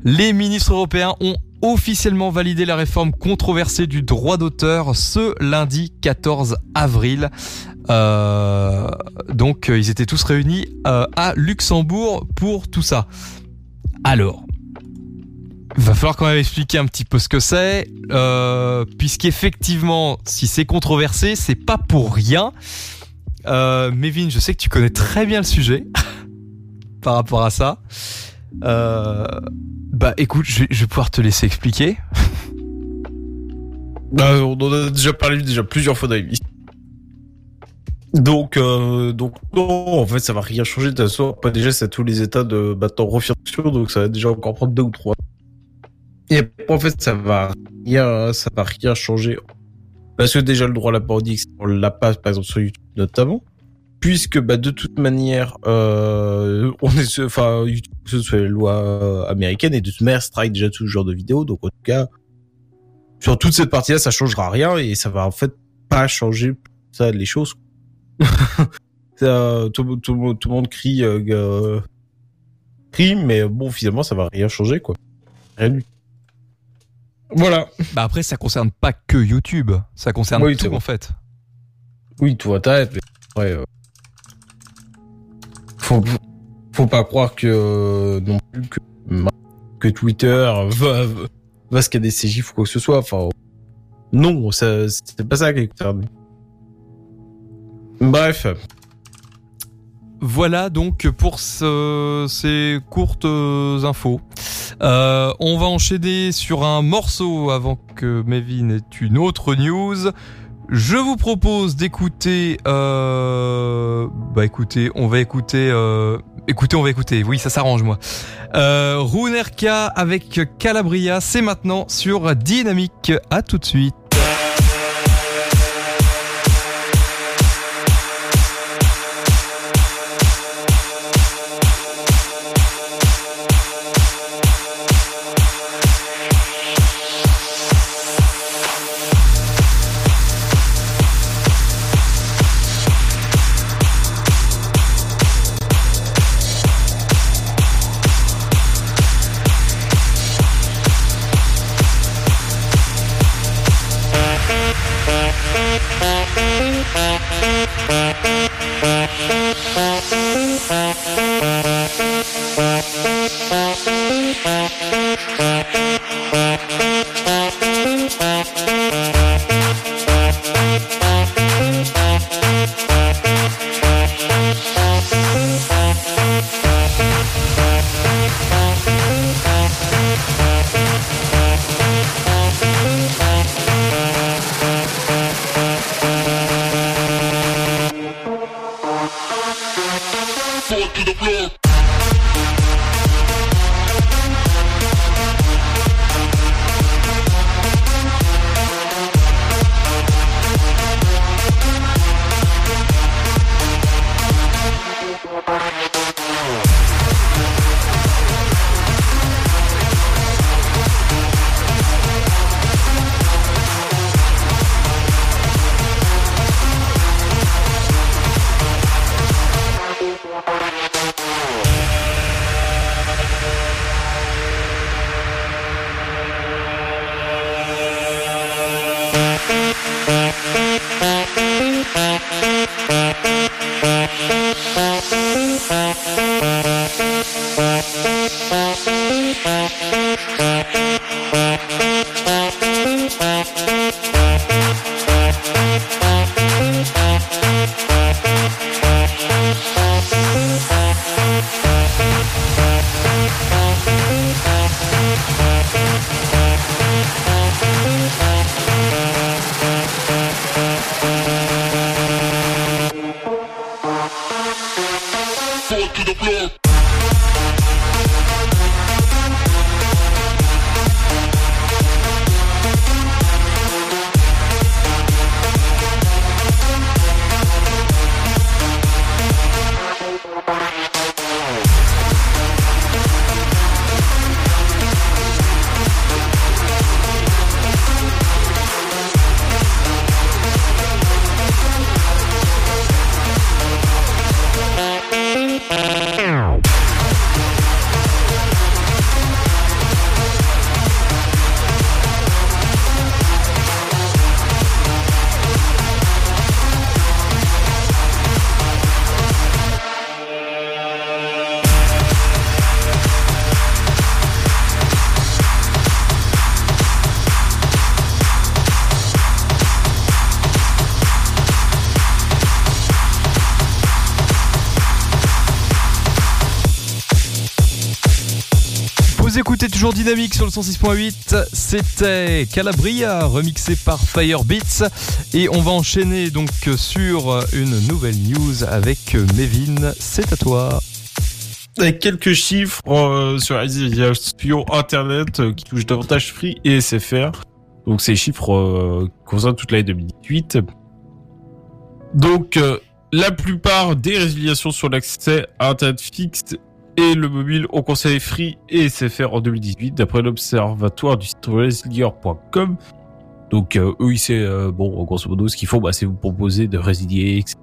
Les ministres européens ont officiellement validé la réforme controversée du droit d'auteur ce lundi 14 avril. Euh, donc euh, ils étaient tous réunis euh, à Luxembourg pour tout ça. Alors, va falloir quand même expliquer un petit peu ce que c'est, puisqu'effectivement, si c'est controversé, c'est pas pour rien. Euh, Mévin, je sais que tu connais très bien le sujet par rapport à ça. Euh, bah écoute, je vais, je vais pouvoir te laisser expliquer. Bah, on en a déjà parlé déjà plusieurs fois dans. Donc, euh, donc non, en fait, ça va rien changer. De toute façon, pas déjà, c'est tous les états de maintenant refinancement, donc ça va déjà encore prendre deux ou trois. Et en fait, ça va rien, ça va rien changer. Parce que déjà, le droit à la parodie, on l'a pas, par exemple, sur YouTube, notamment. Puisque, bah, de toute manière, euh, on est, enfin, YouTube, ce soit les lois américaines, et de toute manière, strike déjà tout ce genre de vidéos, donc en tout cas, sur toute cette partie-là, ça changera rien, et ça va, en fait, pas changer ça, les choses. Ça, tout, tout, tout le monde crie, euh, euh, crie, mais bon, finalement, ça va rien changer, quoi. Rien du. Voilà. Bah après, ça concerne pas que YouTube, ça concerne Oui, tout en fait. Oui, tout Internet, mais ouais, euh, faut, faut pas croire que non plus que, Twitter va, va scanner ses gifs ou quoi que ce soit. Enfin, non, c'est pas ça qui est concerné. Bref. Voilà donc pour ce- ces courtes euh, infos. Euh, on va enchaîner sur un morceau avant que Mevin ait une autre news. Je vous propose d'écouter. Euh, bah écoutez, on va écouter. Euh, écoutez, on va écouter. Oui, ça s'arrange moi. Euh, Runerka avec Calabria, c'est maintenant sur Dynamique. À tout de suite. Toujours Dynamique sur le 106.8. C'était Calabria remixé par Firebeats et on va enchaîner donc sur une nouvelle news avec Mevin. C'est à toi. Avec quelques chiffres euh, sur les résiliation internet euh, qui touchent davantage Free et SFR. Donc ces chiffres euh, concernent toute l'année 2018. Donc la plupart des résiliations sur l'accès à internet fixe et le mobile ont concerné Free et SFR en 2018 d'après l'observatoire du site. Donc euh, eux, ils euh, bon, grosso modo, ce qu'ils font, bah, c'est vous proposer de résilier, etc.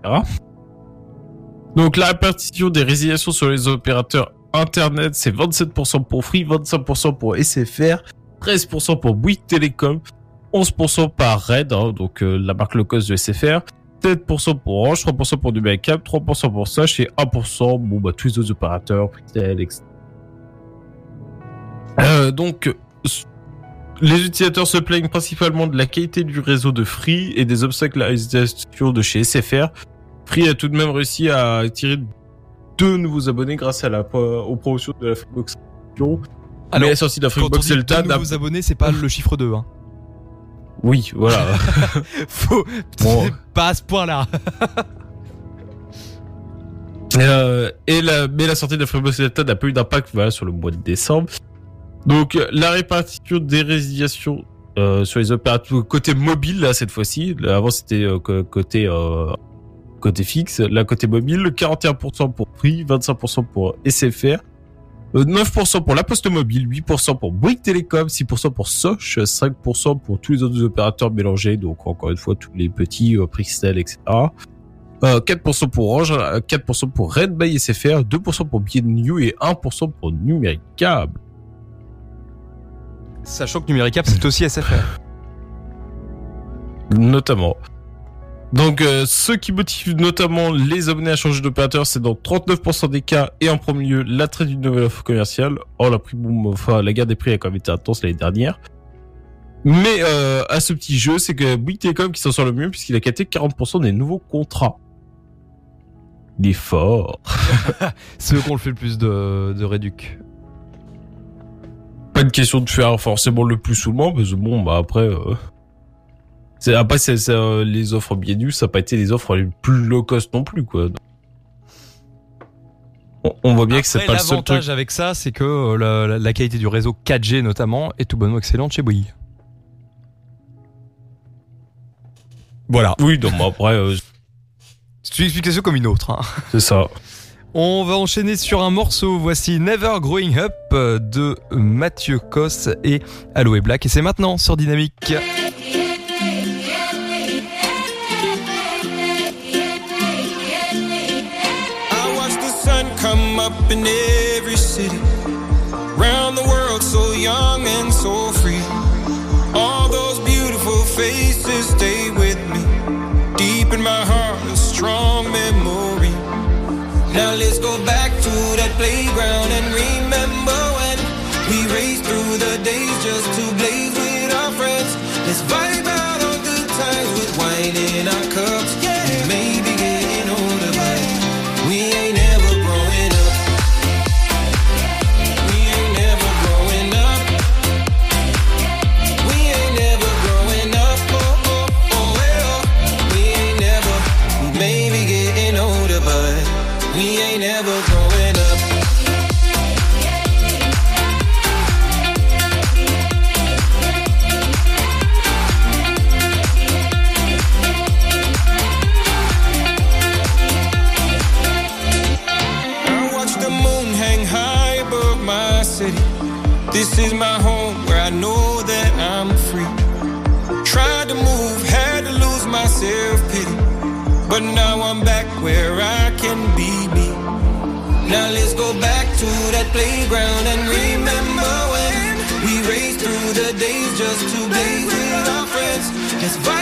Donc la répartition des résiliations sur les opérateurs internet, c'est 27% pour Free, 25% pour SFR, 13% pour Bouygues Télécom, 11% par Red, hein, donc euh, la marque low cost de SFR, 7% pour Orange, 3% pour Numericap, 3% pour Soch et 1% bon bah tous les autres opérateurs, Pritel, etc. Euh, donc les utilisateurs se plaignent principalement de la qualité du réseau de Free et des obstacles à l'utilisation de chez SFR. Free a tout de même réussi à attirer deux nouveaux abonnés grâce à la aux promotions de la Freebox. Alors, Mais la sortie de la Quand on Freebox dit Delta deux nouveaux abonnés, c'est pas le chiffre 2. Hein. Oui, voilà. Faut Bon. pas à ce point-là. Euh, et la, mais la sortie de Delta n'a pas eu d'impact voilà, sur le mois de décembre. Donc la répartition des résiliations euh, sur les opérateurs côté mobile là cette fois-ci. Avant c'était euh, côté euh, côté fixe. Là côté mobile, 41% pour Free, 25% pour SFR. Euh, 9% pour la Poste Mobile, 8% pour Bouygues Télécom, 6% pour Soch, 5% pour tous les autres opérateurs mélangés, donc encore une fois tous les petits, euh, Prixtel, etc. Euh, 4% pour Orange, euh, 4% pour Red by SFR, 2% pour Bien New et 1% pour Numéricable. Sachant que Numericap, c'est aussi SFR. Notamment. Donc, euh, ce qui motive notamment les abonnés à changer d'opérateur, c'est dans 39% des cas et en premier lieu l'attrait d'une nouvelle offre commerciale. Or, la, prix, boom, enfin, la guerre des prix a quand même été intense l'année dernière. Mais euh, à ce petit jeu, c'est que Bouygues Telecom qui s'en sort le mieux puisqu'il a capté 40% des nouveaux contrats. Il est fort. C'est eux qui ont le fait le plus de, de réduc. pas une question de faire forcément le plus souvent parce que bon bah après euh, c'est après c'est c'est, euh, les offres bien nues ça n'a pas été les offres les plus low cost non plus quoi on, on voit bien que c'est pas le seul L'avantage truc avec ça, c'est que euh, la, qualité du réseau 4G notamment est tout bonnement excellente chez Bouygues. Voilà. oui donc après euh, C'est une explication comme une autre. hein. c'est ça On va enchaîner sur un morceau. Voici Never Growing Up euh, de Mathieu Cos et Aloe Black. Et c'est maintenant sur Dynamique. Cause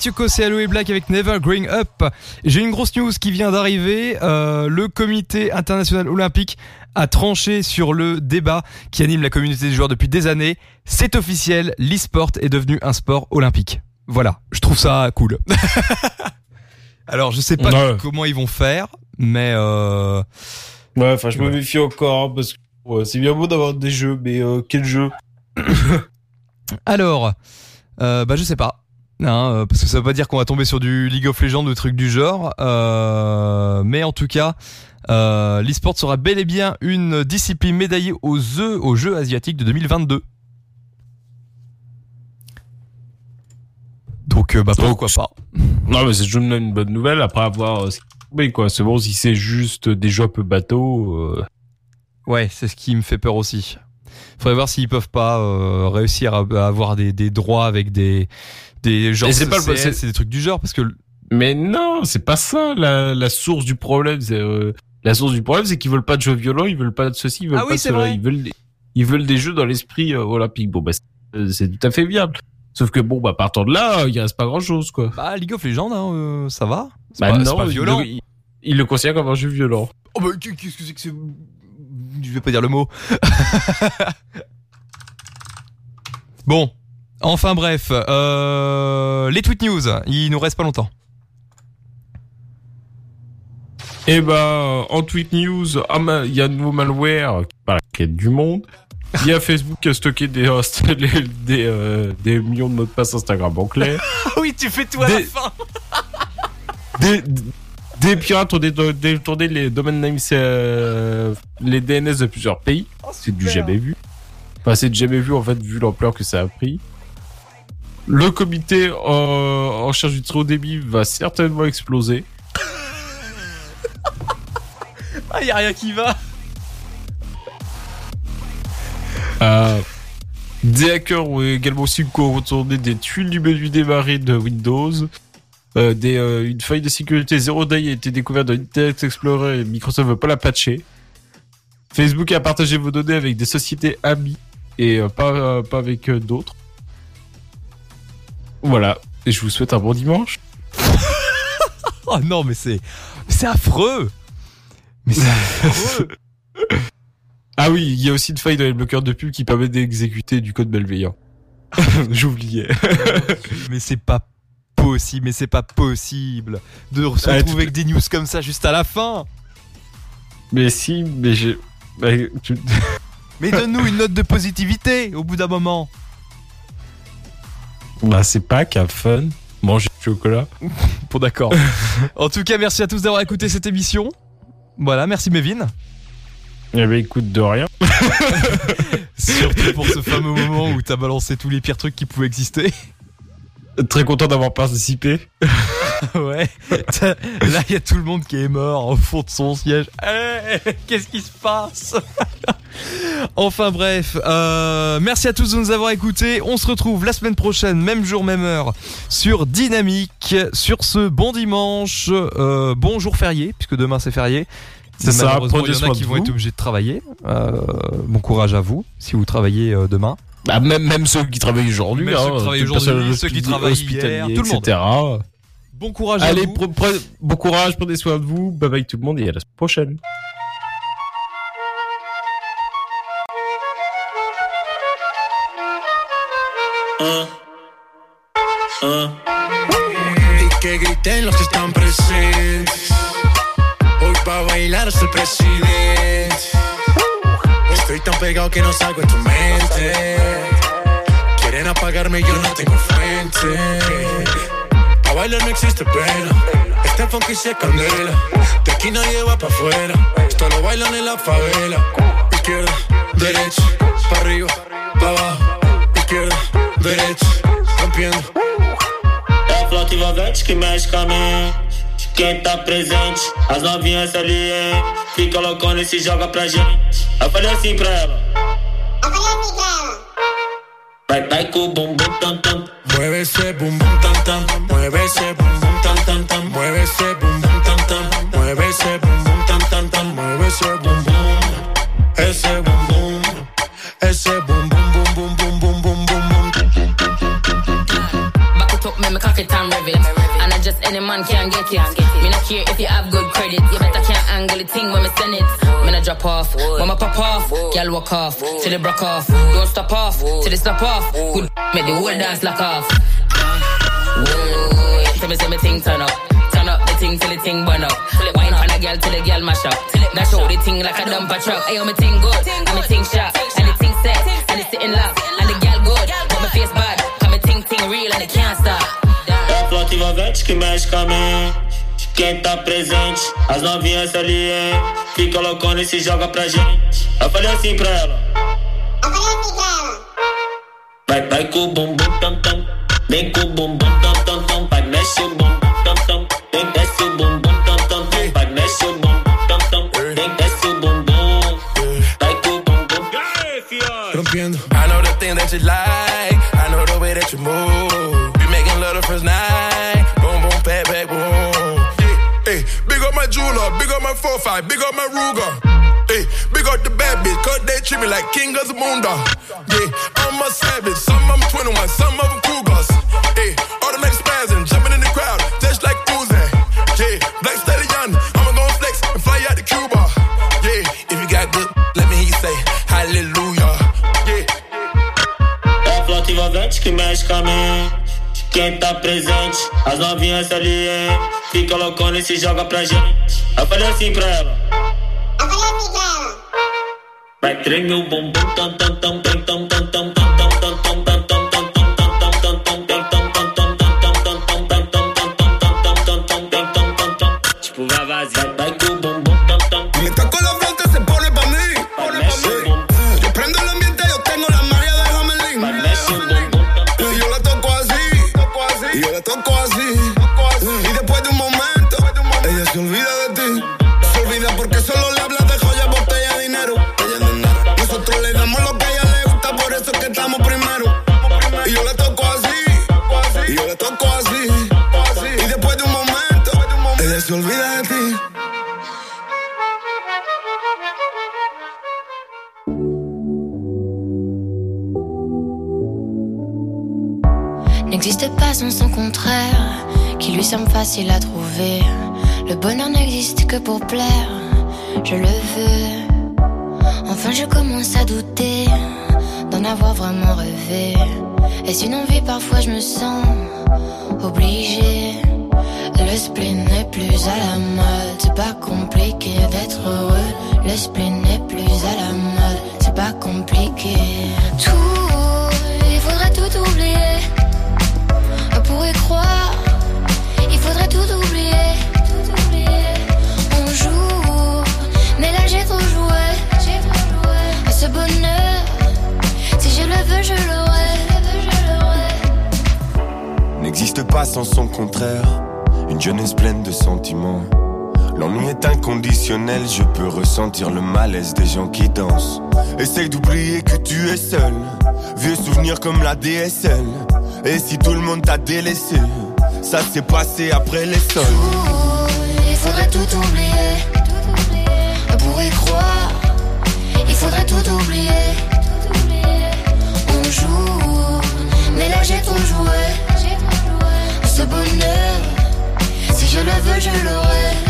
Mathieu Kos et Aloe Black avec Never Growing Up. J'ai une grosse news qui vient d'arriver. Euh, le comité international olympique a tranché sur le débat qui anime la communauté des joueurs depuis des années. C'est officiel, l'e-sport est devenu un sport olympique. Voilà, je trouve ça cool. Alors je sais pas Ouais. comment ils vont faire, mais euh... Ouais, enfin, je me méfie encore hein, parce que ouais, c'est bien beau d'avoir des jeux, mais euh, quel jeu? Alors, euh, bah je sais pas. Hein, parce que ça veut pas dire qu'on va tomber sur du League of Legends ou trucs du genre. Euh, mais en tout cas, euh, l'e-sport sera bel et bien une discipline médaillée aux Jeux, aux Jeux asiatiques de 2022. Donc bah pourquoi pas. Non, mais c'est une bonne nouvelle après avoir. tombé, quoi. C'est bon si c'est juste des jeux un peu bateaux. euh, Ouais, c'est ce qui me fait peur aussi. Faudrait voir s'ils peuvent pas euh, réussir à, à avoir des, des droits avec des des genres c'est pas c'est- des trucs du genre parce que Mais non, c'est pas ça la, la source du problème. C'est euh, la source du problème, c'est qu'ils veulent pas de jeux violents, ils veulent pas de ceci, ils veulent Ah pas oui, de cela. vrai. Ils veulent des- ils veulent des jeux dans l'esprit euh, olympique. Bon bah c'est- euh, c'est tout à fait viable. Sauf que bon bah partant de là, il reste pas grand chose quoi. bah League of Legends hein, euh, ça va. C'est Bah pas, non, pas violent. le- Il, il le considère comme un jeu violent. Oh bah qu'est-ce que c'est que c'est Je vais pas dire le mot. bon, enfin bref, euh, les tweet news, il nous reste pas longtemps. Et bah en tweet news, ah, il y a de nouveau malware qui a du monde. Il y a Facebook qui a stocké des euh, des millions de mots de passe Instagram en clair. Oui, tu fais tout à la fin. des, des pirates ont dé- détourné les domain names, euh, les DNS de plusieurs pays. c'est du jamais vu. Enfin, c'est du jamais vu en fait, vu l'ampleur que ça a pris. Le comité euh, en charge du très haut débit va certainement exploser. Ah, y a rien qui va. Euh, des hackers ont également aussi retourné des tuiles du menu démarrer de Windows. Euh, des, euh, une faille de sécurité Zero Day a été découverte dans Internet Explorer et Microsoft veut pas la patcher. Facebook a partagé vos données avec des sociétés amies et pas, pas avec d'autres. Voilà. Et je vous souhaite un bon dimanche. Oh non, mais c'est c'est affreux. Mais c'est affreux. Ah oui, il y a aussi une faille dans les bloqueurs de pub qui permet d'exécuter du code malveillant. J'oubliais. mais c'est pas possible, mais c'est pas possible de se Ah, retrouver avec des news comme ça juste à la fin. Mais si, mais j'ai... bah, Mais donne-nous une note de positivité au bout d'un moment. Bah c'est pas qu'un fun. Manger du chocolat. Bon d'accord. en tout cas, merci à tous d'avoir écouté cette émission. Voilà, merci Mévin. Eh ben écoute de rien. Surtout pour ce fameux moment où t'as balancé tous les pires trucs qui pouvaient exister. Très content d'avoir participé. ouais. Là, il y a tout le monde qui est mort au fond de son siège. Eh, Qu'est-ce qui se passe Enfin bref, euh, merci à tous de nous avoir écoutés. On se retrouve la semaine prochaine, même jour, même heure, sur Dynamique. Sur ce bon dimanche, euh, bon jour férié, puisque demain c'est férié. C'est ça, il y en a qui vont vous. être obligés de travailler. Euh, bon courage à vous, si vous travaillez euh, demain. Bah même, même ceux qui travaillent aujourd'hui. Même hein, ceux qui travaillent tout le aujourd'hui, personnel ceux qui hospi- travaillent hospitalier, hier, tout le monde. etc. Bon courage à vous. bon courage, prenez soin de vous. Bye bye tout le monde et à la semaine prochaine. Y que griten los que están presentes. Hoy pa' bailar soy presidente. Estoy tan pegado que no salgo de tu mente. Quieren apagarme, yo no tengo frente. A bailar no existe pena. Este funky se candela. De aquí nadie va pa' afuera. Esto lo bailan en la favela. Izquierda, derecha, pa' arriba, pa' abajo. Izquierda, derecha, rompiendo. É a que. Quem tá presente, as novinhas ali, hein? Fica loucona e se joga pra gente. Eu falei assim pra ela. Eu falei assim pra ela. Vai, vai com o bumbum tam tam. Mueve esse bumbum tam tam. Mueve esse bumbum tam tam tam. Mueve esse bumbum tam tam. Mueve esse bumbum tam tam tam. Mueve esse bumbum. Esse bumbum. Esse bumbum bum bum bum bum bum bum bum. Back it up, make me cock it and rev it. I any man can get it. Me not care if you have good credit. You better can't angle the thing when me send it. Me not drop off, when me pop off. Girl walk off, till it broke off. Don't stop off, till it stop off. Good make the whole dance lock off. Tell me say me thing turn up. Turn up the thing till the thing burn up. Wine on a girl till the girl mash up. That show the thing like a dumper truck. Ayo me thing good, and me thing sharp, and the thing set, and it's sitting loud, and the girl good, but my face bad. Cause me thing thing real and it can't stop. É envolvente que mexe com a mente. Quem tá presente, as novinhas ali, hein? Fica loucona e se joga pra gente. Eu falei assim pra ela. Vai, vai com o bumbum tam tam. Vem com o bumbum tam tam tam. Vai, mexe o bumbum tam tam. Vem, desce o bumbum tam tam tam. Vai, mexe o bumbum tam tam. Vem, desce o bumbum. Vai com o bumbum. Rompiendo. I know the thing that you like. I know the way that you move. My 4-5, big up my Ruger. Hey, big up the bad bitch, cause they treat me like king of the moon. Yeah, I'm a savage, some of them 21, some of them cougars. Hey, automatic spasm, jumping in the crowd, just like Uzi. Yeah, black stallion, I'ma go flex and fly out to Cuba. Yeah, if you got good, let me hear you say hallelujah. Yeah. Quem tá presente, as novinhas ali, hein? Fica loucona e se joga pra gente. Eu falei assim pra ela. Vai treme o bumbum tam tam tam tam Então quase que pour plaire, je le veux. Enfin, je commence à douter d'en avoir vraiment rêvé. Est-ce une envie? Parfois, je me sens ressentir le malaise des gens qui dansent. Essaye d'oublier que tu es seul. Vieux souvenirs comme la DSL. Et si tout le monde t'a délaissé, ça s'est passé après les sols. Il faudrait tout oublier. On pourrait croire, il faudrait tout oublier. On joue, mais là j'ai trop joué. Ce bonheur, si je le veux, je l'aurai.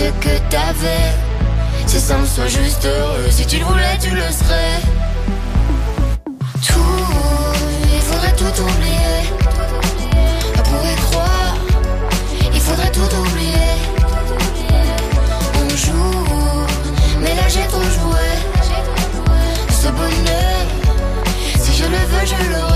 ce que t'avais. C'est simple, sois juste heureux. Si tu le voulais, tu le serais. Tout, il faudrait tout oublier. On pourrait croire, il faudrait tout oublier. On joue, mais là j'ai trop joué. Ce bonheur, si je le veux, je l'aurai.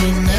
me now